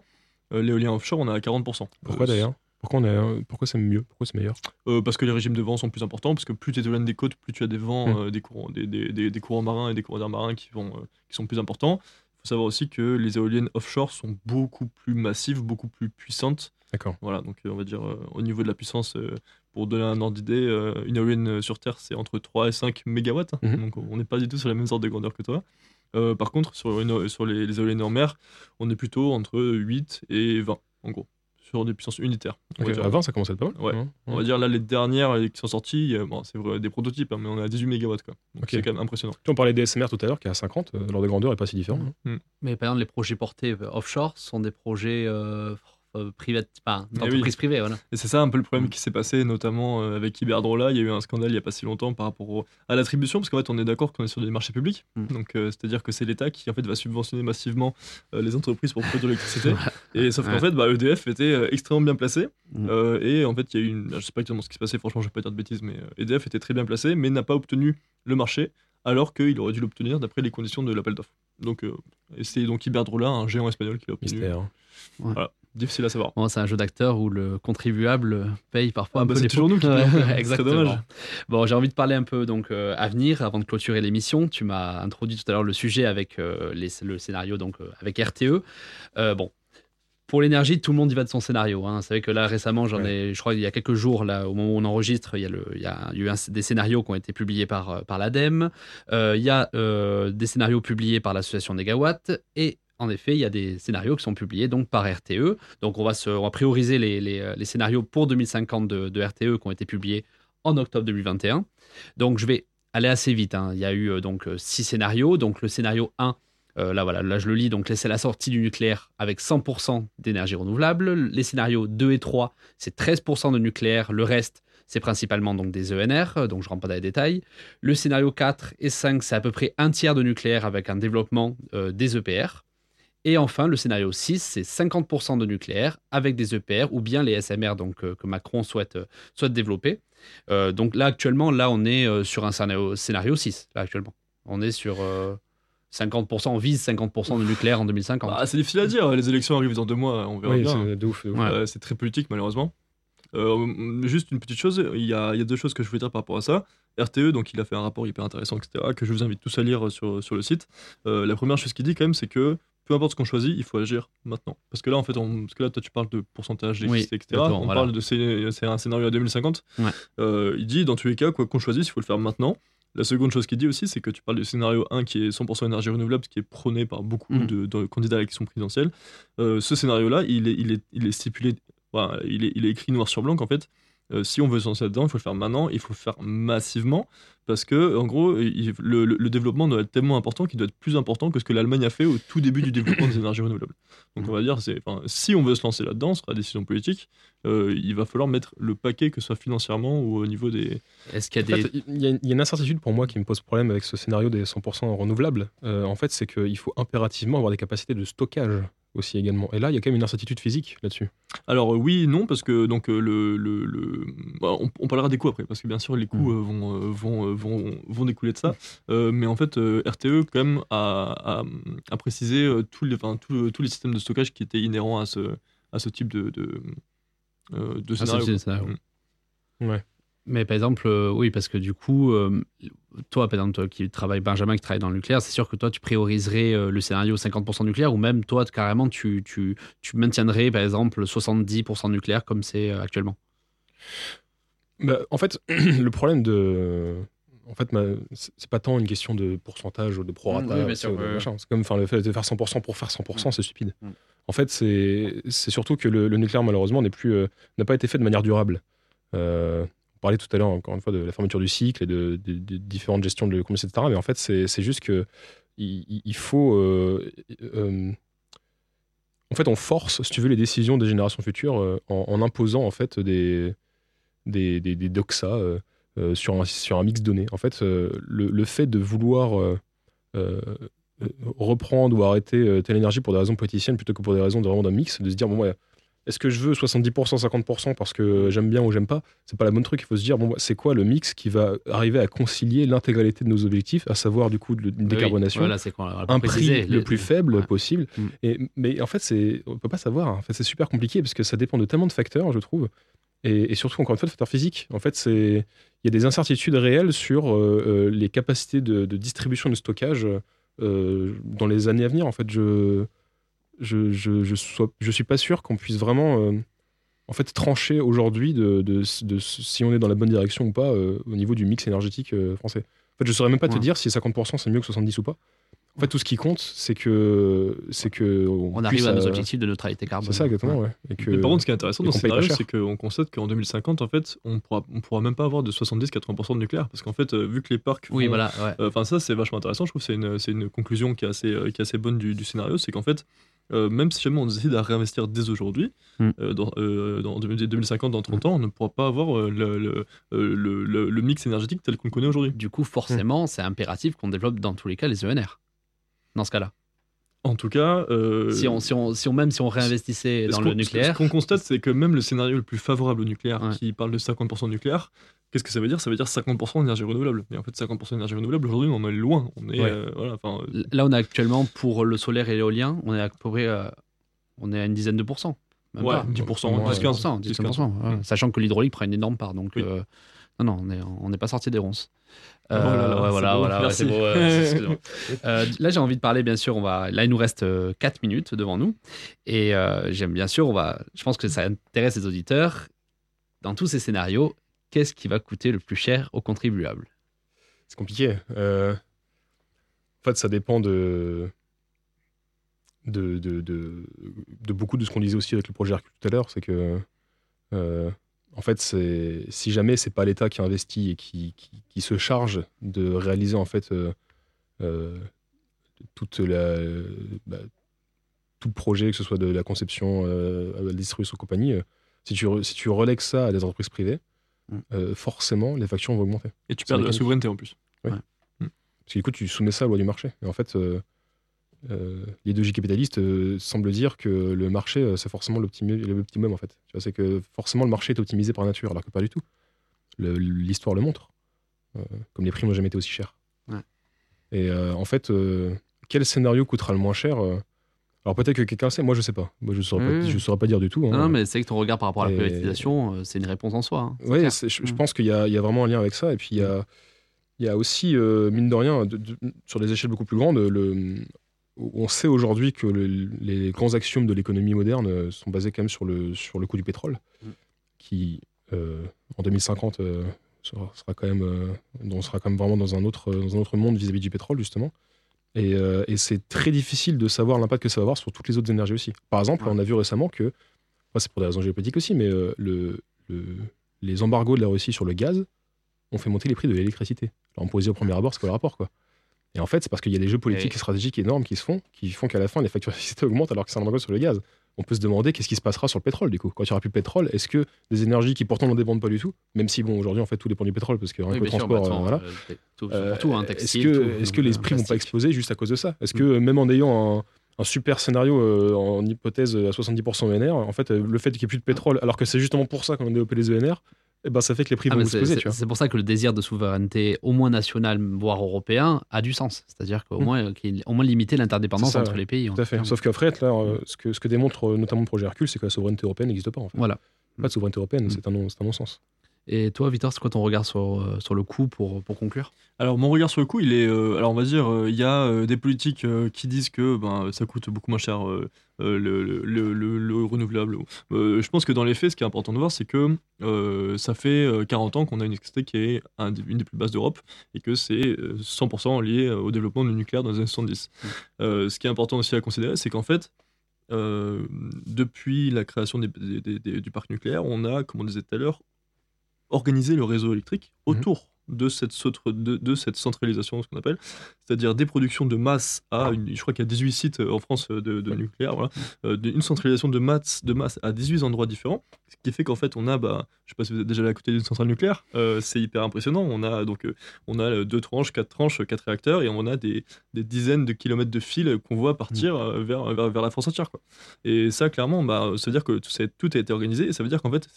Euh, l'éolien offshore, on est à 40%. Pourquoi Euh, d'ailleurs? Pourquoi, on pourquoi c'est mieux Pourquoi c'est meilleur? Euh, Parce que les régimes de vent sont plus importants, parce que plus tu es éloigné des côtes, plus tu as des vents, Mm. euh, des, courants, des, des- des- des courants marins et des courants d'air marins qui, vont, euh, qui sont plus importants. Il faut savoir aussi que les éoliennes offshore sont beaucoup plus massives, beaucoup plus puissantes. D'accord. Voilà, donc on va dire au niveau de la puissance, pour donner un ordre d'idée, une éolienne sur Terre c'est entre 3 et 5 mégawatts, hein. Mhm. donc on n'est pas du tout sur la même sorte de grandeur que toi. Euh, par contre, sur, une- sur les, les éoliennes en mer, on est plutôt entre 8 et 20 en gros, sur des puissances unitaires. on va Ok, dire. À 20, ça commence à être pas mal. Ouais. Hein, On hein. va dire là les dernières euh, qui sont sorties, euh, bon, c'est vrai, des prototypes, hein, mais on est à 18 mégawatts quoi. Donc Ok. c'est quand même impressionnant. Tu On parlait des SMR tout à l'heure, qui est à 50, euh, l'ordre de grandeur est pas si différent. hein. Mais par exemple, les projets portés euh, offshore sont des projets euh, euh, privés, enfin, Eh d'entreprises oui. privées. Voilà. Et c'est ça un peu le problème qui s'est passé, notamment euh, avec Iberdrola. Il y a eu un scandale il n'y a pas si longtemps par rapport au- à l'attribution, parce qu'en fait, on est d'accord qu'on est sur des marchés publics. Mm. Donc, euh, c'est-à-dire que c'est l'État qui en fait va subventionner massivement euh, les entreprises pour produire l'électricité. et sauf qu'en fait, bah, EDF était euh, extrêmement bien placé. Mm. Euh, et en fait, il y a eu une. Je sais pas exactement ce qui se passait, franchement, je vais pas dire de bêtises, mais euh, EDF était très bien placé, mais n'a pas obtenu le marché, alors qu'il aurait dû l'obtenir d'après les conditions de l'appel d'offres. Donc, euh, et c'est donc Iberdrola, un géant espagnol, qui l'a obtenu. Mystère. hein. Difficile à savoir. Bon, c'est un jeu d'acteur où le contribuable paye parfois Ah un bah, peu c'est les toujours nous qui Exactement. dommage. Bon, j'ai envie de parler un peu donc euh, avenir avant de clôturer l'émission. Tu m'as introduit tout à l'heure le sujet avec euh, les- le scénario donc euh, avec RTE. Euh, bon. Pour l'énergie, tout le monde y va de son scénario. Hein. C'est vrai que là, récemment, j'en ai, je crois qu'il y a quelques jours, là, au moment où on enregistre, il y a, le, il y a eu un- des scénarios qui ont été publiés par, par l'ADEME. Euh, il y a euh, des scénarios publiés par l'association Negawatt. Et en effet, il y a des scénarios qui sont publiés donc par RTE. Donc, on va, prioriser les, euh, scénarios pour 2050 de, RTE qui ont été publiés en octobre 2021. Donc, je vais aller assez vite. hein. Il y a eu euh, donc euh, six scénarios. Donc, le scénario 1, euh, là, voilà, là je le lis, donc c'est la sortie du nucléaire avec 100% d'énergie renouvelable. Les scénarios 2 et 3, c'est 13% de nucléaire. Le reste, c'est principalement donc des ENR, donc je rentre pas dans les détails. Le scénario 4 et 5, c'est à peu près un tiers de nucléaire avec un développement des EPR. Et enfin, le scénario 6, c'est 50% de nucléaire avec des EPR ou bien les SMR donc, euh, que Macron souhaite, euh, souhaite développer. Euh, donc là, actuellement, là, on est euh, sur un scénario, scénario 6, là, actuellement. On est sur euh, 50%, on vise 50% de nucléaire en 2050. Bah, c'est difficile à dire. Les élections arrivent dans deux mois. On verra Oui, bien. c'est de ouf. de ouf. Ouais. Euh, c'est très politique malheureusement. Euh, juste une petite chose, il y, a, il y a deux choses que je voulais dire par rapport à ça. RTE, donc il a fait un rapport hyper intéressant, etc., que je vous invite tous à lire sur, sur le site. Euh, la première chose qu'il dit quand même, c'est que peu importe ce qu'on choisit, il faut agir maintenant. Parce que là, en fait, on, parce que là, toi, tu parles de pourcentage Oui, d'électricité, etc. On voilà. parle de c'est un scénario à 2050. Ouais. Euh, il dit, dans tous les cas, quoi qu'on choisisse, il faut le faire maintenant. La seconde chose qu'il dit aussi, c'est que tu parles du scénario 1 qui est 100% énergie renouvelable, ce qui est prôné par beaucoup Mhm. de, de candidats à l'élection présidentielle. Euh, ce scénario-là, il est, il, est, il est stipulé, voilà, il, est, il est écrit noir sur blanc qu'en fait, euh, si on veut se lancer là-dedans, il faut le faire maintenant, il faut le faire massivement, parce que en gros, il- le, le- le développement doit être tellement important qu'il doit être plus important que ce que l'Allemagne a fait au tout début du développement des énergies renouvelables. Donc on va dire, si on veut se lancer là-dedans, ce sera la décision politique, euh, il va falloir mettre le paquet, que ce soit financièrement ou au niveau des... Est-ce qu'il y a En des. fait, il y, a- il y a une incertitude pour moi qui me pose problème avec ce scénario des 100% renouvelables. Euh, en fait, c'est qu'il faut impérativement avoir des capacités de stockage aussi également. Et là, il y a quand même une incertitude physique là-dessus. Alors euh, oui, non, parce que donc euh, le, le, le- bah, on, on parlera des coûts après, parce que bien sûr les coûts Mm. euh, vont, vont, vont, vont découler de ça. Euh, mais en fait, RTE quand même a, a, a précisé tous les, enfin, tous le- tous les systèmes de stockage qui étaient inhérents à ce, à ce type de, de, de Ah, ce scénario. type de scénario. Mm. Ouais. Mais par exemple, euh, oui, parce que du coup, euh, toi, par exemple, toi qui travaille, Benjamin qui travaille dans le nucléaire, c'est sûr que toi, tu prioriserais euh, le scénario 50% nucléaire ou même toi, carrément, tu, tu, tu maintiendrais, par exemple, 70% nucléaire comme c'est euh, actuellement? Bah, en fait, le problème de. En fait, ma- c'est pas tant une question de pourcentage ou de prorata. Mm, oui, c'est- comme enfin, le fait de faire 100% pour faire 100%, c'est stupide. Mm. En fait, c'est surtout que le, le nucléaire, malheureusement, plus euh, n'a pas été fait de manière durable. Euh, on parlait tout à l'heure, encore une fois, de la fermeture du cycle et de, différentes gestions de commerce, etc. Mais en fait, c'est juste que il, faut. euh, euh, en fait, on force, si tu veux, les décisions des générations futures euh, en, imposant en fait des, des, des, des doxa euh, sur, un, sur un mix donné. En fait, le, fait de vouloir reprendre ou arrêter telle énergie pour des raisons politiciennes plutôt que pour des raisons de vraiment d'un mix, de se dire, bon, ouais, est-ce que je veux 70%, 50% parce que j'aime bien ou j'aime pas? C'est pas la bonne truc. Il faut se dire, bon, bah, c'est quoi le mix qui va arriver à concilier l'intégralité de nos objectifs, à savoir du coup de, une décarbonation Oui, voilà, c'est quoi, on va un préciser, prix le plus faible Ouais. possible. Mm. Et, mais en fait, c'est, on peut pas savoir. En fait, c'est super compliqué parce que ça dépend de tellement de facteurs, je trouve. Et, et surtout, encore une fois, de facteurs physiques. En fait, c'est, il y a des incertitudes réelles sur euh, euh, les capacités de, de distribution et de stockage euh, dans les années à venir. En fait, je, je, je, je, sois- je suis pas sûr qu'on puisse vraiment, euh, en fait, trancher aujourd'hui de, de, de si on est dans la bonne direction ou pas euh, au niveau du mix énergétique euh, français. En fait, je saurais même pas te dire si 50% c'est mieux que 70 ou pas. En fait, tout ce qui compte, c'est que c'est que On arrive à nos objectifs de neutralité carbone. C'est ça exactement, ouais. Et que Mais par contre, ce qui est intéressant dans ce scénario, c'est qu'on constate qu'en 2050, en fait, on pourra, on pourra même pas avoir de 70-80% de nucléaire. Parce qu'en fait, euh, vu que les parcs. Oui, voilà. ouais. Euh, Enfin, ça, c'est vachement intéressant. Je trouve que c'est une, c'est une conclusion qui est assez, qui est assez bonne du, du scénario. C'est qu'en fait, euh, même si jamais on décide à réinvestir dès aujourd'hui, Mm. euh, dans, euh, dans 2050, dans 30 ans, on ne pourra pas avoir le, le, le- le- le mix énergétique tel qu'on le connaît aujourd'hui. Du coup, forcément, c'est impératif qu'on développe dans tous les cas les ENR. Dans ce cas-là. En tout cas, euh, Si, on, si, on, si on, même si on réinvestissait dans le nucléaire, Ce qu'on constate, c'est que même le scénario le plus favorable au nucléaire, Ouais. qui parle de 50% de nucléaire, qu'est-ce que ça veut dire? Ça veut dire 50% d'énergie renouvelable. Mais en fait, 50% d'énergie renouvelable, aujourd'hui, on en est loin. On est, Ouais. euh, voilà, euh, là, on est actuellement pour le solaire et l'éolien, on est à peu près on est à une dizaine de pourcents. même Ouais, pas. 10%, Ouais, 10-15%. 10%, 10%, ouais. Sachant que l'hydraulique prend une énorme part. Donc, Oui. Euh, non, non, on n'est pas sorti des ronces. Oh là là, ouais, voilà, beau, voilà, c'est beau. Euh, là, j'ai envie de parler, bien sûr. On va... Là, il nous reste 4 minutes devant nous. Et euh, j'aime bien sûr, on va... je pense que ça intéresse les auditeurs. Dans tous ces scénarios, qu'est-ce qui va coûter le plus cher aux contribuables C'est compliqué. Euh, En fait, ça dépend de, de, de, de, de beaucoup de ce qu'on disait aussi avec le projet Hercule tout à l'heure. C'est que, euh, en fait, si jamais c'est pas l'État qui investit et qui, qui, qui se charge de réaliser en fait euh, euh, toute la, bah, tout le projet, que ce soit de la conception euh, à la distribution compagnie, euh, si tu, re- si tu relègues ça à des entreprises privées, Mm. euh, forcément les factures vont augmenter. Et tu perds de la souveraineté en plus. Parce que du coup, tu soumets ça à la loi du marché. Et en fait, euh, euh, l'idéologie capitaliste euh, semble dire que le marché, euh, c'est forcément l'optimum, en fait. C'est que forcément, le marché est optimisé par nature, alors que pas du tout. L'histoire le montre. Comme les prix n'ont jamais été aussi chers. Ouais. Et en fait, quel scénario coûtera le moins cher Alors peut-être que quelqu'un sait, moi je sais pas. Moi je saurais, pas, je saurais pas dire du tout. hein. Non, non, mais c'est que ton regard par rapport à la Et- privatisation, c'est une réponse en soi. hein, Oui, je, je Mm. pense qu'il y, y a vraiment un lien avec ça. Et puis il y a, il y a aussi, euh, mine de rien, de- de- sur des échelles beaucoup plus grandes, le, on sait aujourd'hui que le- les grands axiomes de l'économie moderne euh, sont basés quand même sur le, sur le coût du pétrole, Mm. qui euh, en 2050 euh, sera, sera quand même, euh, on sera quand même vraiment dans un autre, dans un autre monde vis-à-vis du pétrole, justement. Et, et c'est très difficile de savoir l'impact que ça va avoir sur toutes les autres énergies aussi. Par exemple, Ouais. on a vu récemment que, c'est pour des raisons géopolitiques aussi, mais le, le- les embargos de la Russie sur le gaz ont fait monter les prix de l'électricité. Alors on pourrait dire au premier abord, c'est quoi le rapport quoi? Et en fait, c'est parce qu'il y a des jeux politiques Et- stratégiques énormes qui se font, qui font qu'à la fin, les factures d'électricité augmentent alors que c'est un embargo sur le gaz. On peut se demander qu'est-ce qui se passera sur le pétrole du coup. Quand il n'y aura plus de pétrole, est-ce que des énergies qui pourtant n'en dépendent pas du tout, même si bon aujourd'hui en fait tout dépend du pétrole parce que rien Oui, que le sûr, transport, bah, euh, voilà. euh, Euh, Est-ce que, tout, est-ce que les euh, prix vont pas exploser juste à cause de ça? Est-ce Mm. que même en ayant un, un super scénario euh, en hypothèse à 70% ENR, en fait, euh, le fait qu'il n'y ait plus de pétrole, alors que c'est justement pour ça qu'on a développé les ENR, eh ben, ça fait que les prix Ah, vont exploser. c'est pour ça que le désir de souveraineté, au moins national, voire européen, a du sens. C'est-à-dire qu'au Mm. moins, qu'il- au moins limiter l'interdépendance entre ouais. les pays. Tout à fait. Sauf qu'après, là, euh, ce, que, ce que démontre euh, notamment le projet Hercule, c'est que la souveraineté européenne n'existe pas. En fait. Voilà. Pas de souveraineté européenne, Mm. c'est un, non- c'est un non-sens. Et toi, Victor, c'est quoi ton regard sur, euh, sur le coût pour, pour conclure? Alors mon regard sur le coup, il est, euh, alors on va dire, euh, il y a euh, des politiques qui disent que ben, ça coûte beaucoup moins cher le, le, le- le- le renouvelable. Je pense que dans les faits, ce qui est important de voir, c'est que ça fait euh, 40 ans qu'on a une électricité qui est un une des plus basses d'Europe et que c'est euh, 100% lié au développement du nucléaire dans les années 70. Euh, ce qui est important aussi à considérer, c'est qu'en fait, euh, depuis la création des- des- des- des- du parc nucléaire, on a, comme on disait tout à l'heure, organisé le réseau électrique Mhm. autour de cette, sautre- de, de cette centralisation, ce qu'on appelle, c'est-à-dire des productions de masse à, une- je crois qu'il y a 18 sites euh, en France euh, de, de Ouais. nucléaire, voilà, euh, une centralisation de masse, de masse à 18 endroits différents, ce qui fait qu'en fait on a, bah, je sais pas si vous êtes déjà allé à côté d'une centrale nucléaire, euh, c'est hyper impressionnant, on a donc euh, on a deux tranches, quatre tranches, quatre réacteurs, et on a des, des dizaines de kilomètres de fils qu'on voit partir euh, vers, vers, vers la France entière. Quoi. Et ça, clairement, bah, ça veut dire que tout, tout a été organisé, et ça veut dire qu'en fait,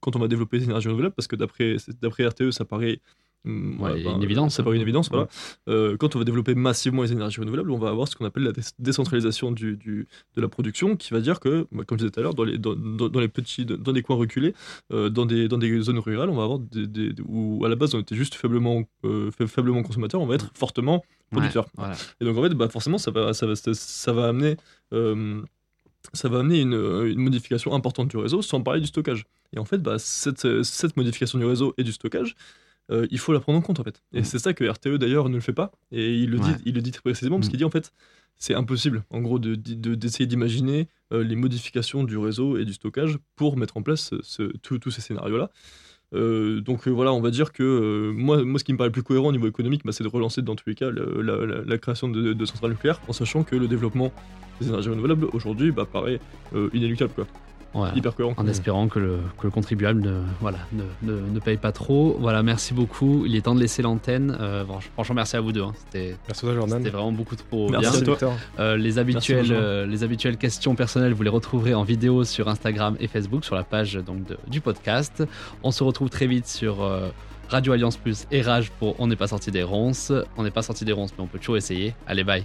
quand on va développer les énergies renouvelables, parce que d'après RTE, ça paraît hum, Ouais, une évidence, Ça paraît une évidence, voilà. Euh, quand on va développer massivement les énergies renouvelables, on va avoir ce qu'on appelle la dé- décentralisation du, du- de la production, qui va dire que, bah, comme je disais tout à l'heure, dans les, dans, dans- dans les petits, dans des coins reculés, euh, dans, des, dans des zones rurales, on va avoir des, des- où à la base on était juste faiblement, euh, faiblement consommateur, on va être fortement producteur. Voilà. Et donc en fait, bah, forcément, ça va, ça va, ça va amener, euh, ça va amener une, une modification importante du réseau, sans parler du stockage. Et en fait, bah, cette, cette modification du réseau et du stockage, euh, il faut la prendre en compte en fait. Et Mm. c'est ça que RTE d'ailleurs ne le fait pas. Et il le dit, Ouais. il le dit très précisément parce Mm. qu'il dit en fait, c'est impossible, en gros, de- de- d'essayer d'imaginer euh, les modifications du réseau et du stockage pour mettre en place ce- ce- tous ces scénarios-là. Euh, donc euh, voilà, on va dire que euh, moi, moi, ce qui me paraît le plus cohérent au niveau économique, bah, c'est de relancer dans tous les cas la, création de, de centrales nucléaires, en sachant que le développement des énergies renouvelables aujourd'hui bah, paraît inéluctable, quoi. Ouais. hyper cohérent. En espérant que le, que le contribuable ne, voilà, ne, ne, ne paye pas trop. Voilà, merci beaucoup. Il est temps de laisser l'antenne. Euh, franchement, merci à vous deux. hein. C'était Merci à toi, Jordan. c'était vraiment beaucoup trop Merci bien. à toi. Victor. Euh, les, habituelles, euh, les habituelles questions personnelles, vous les retrouverez en vidéo sur Instagram et Facebook, sur la page donc, de- du podcast. On se retrouve très vite sur euh, Radio Alliance Plus et Rage pour On n'est pas sorti des ronces. On n'est pas sorti des ronces, mais on peut toujours essayer. Allez, bye.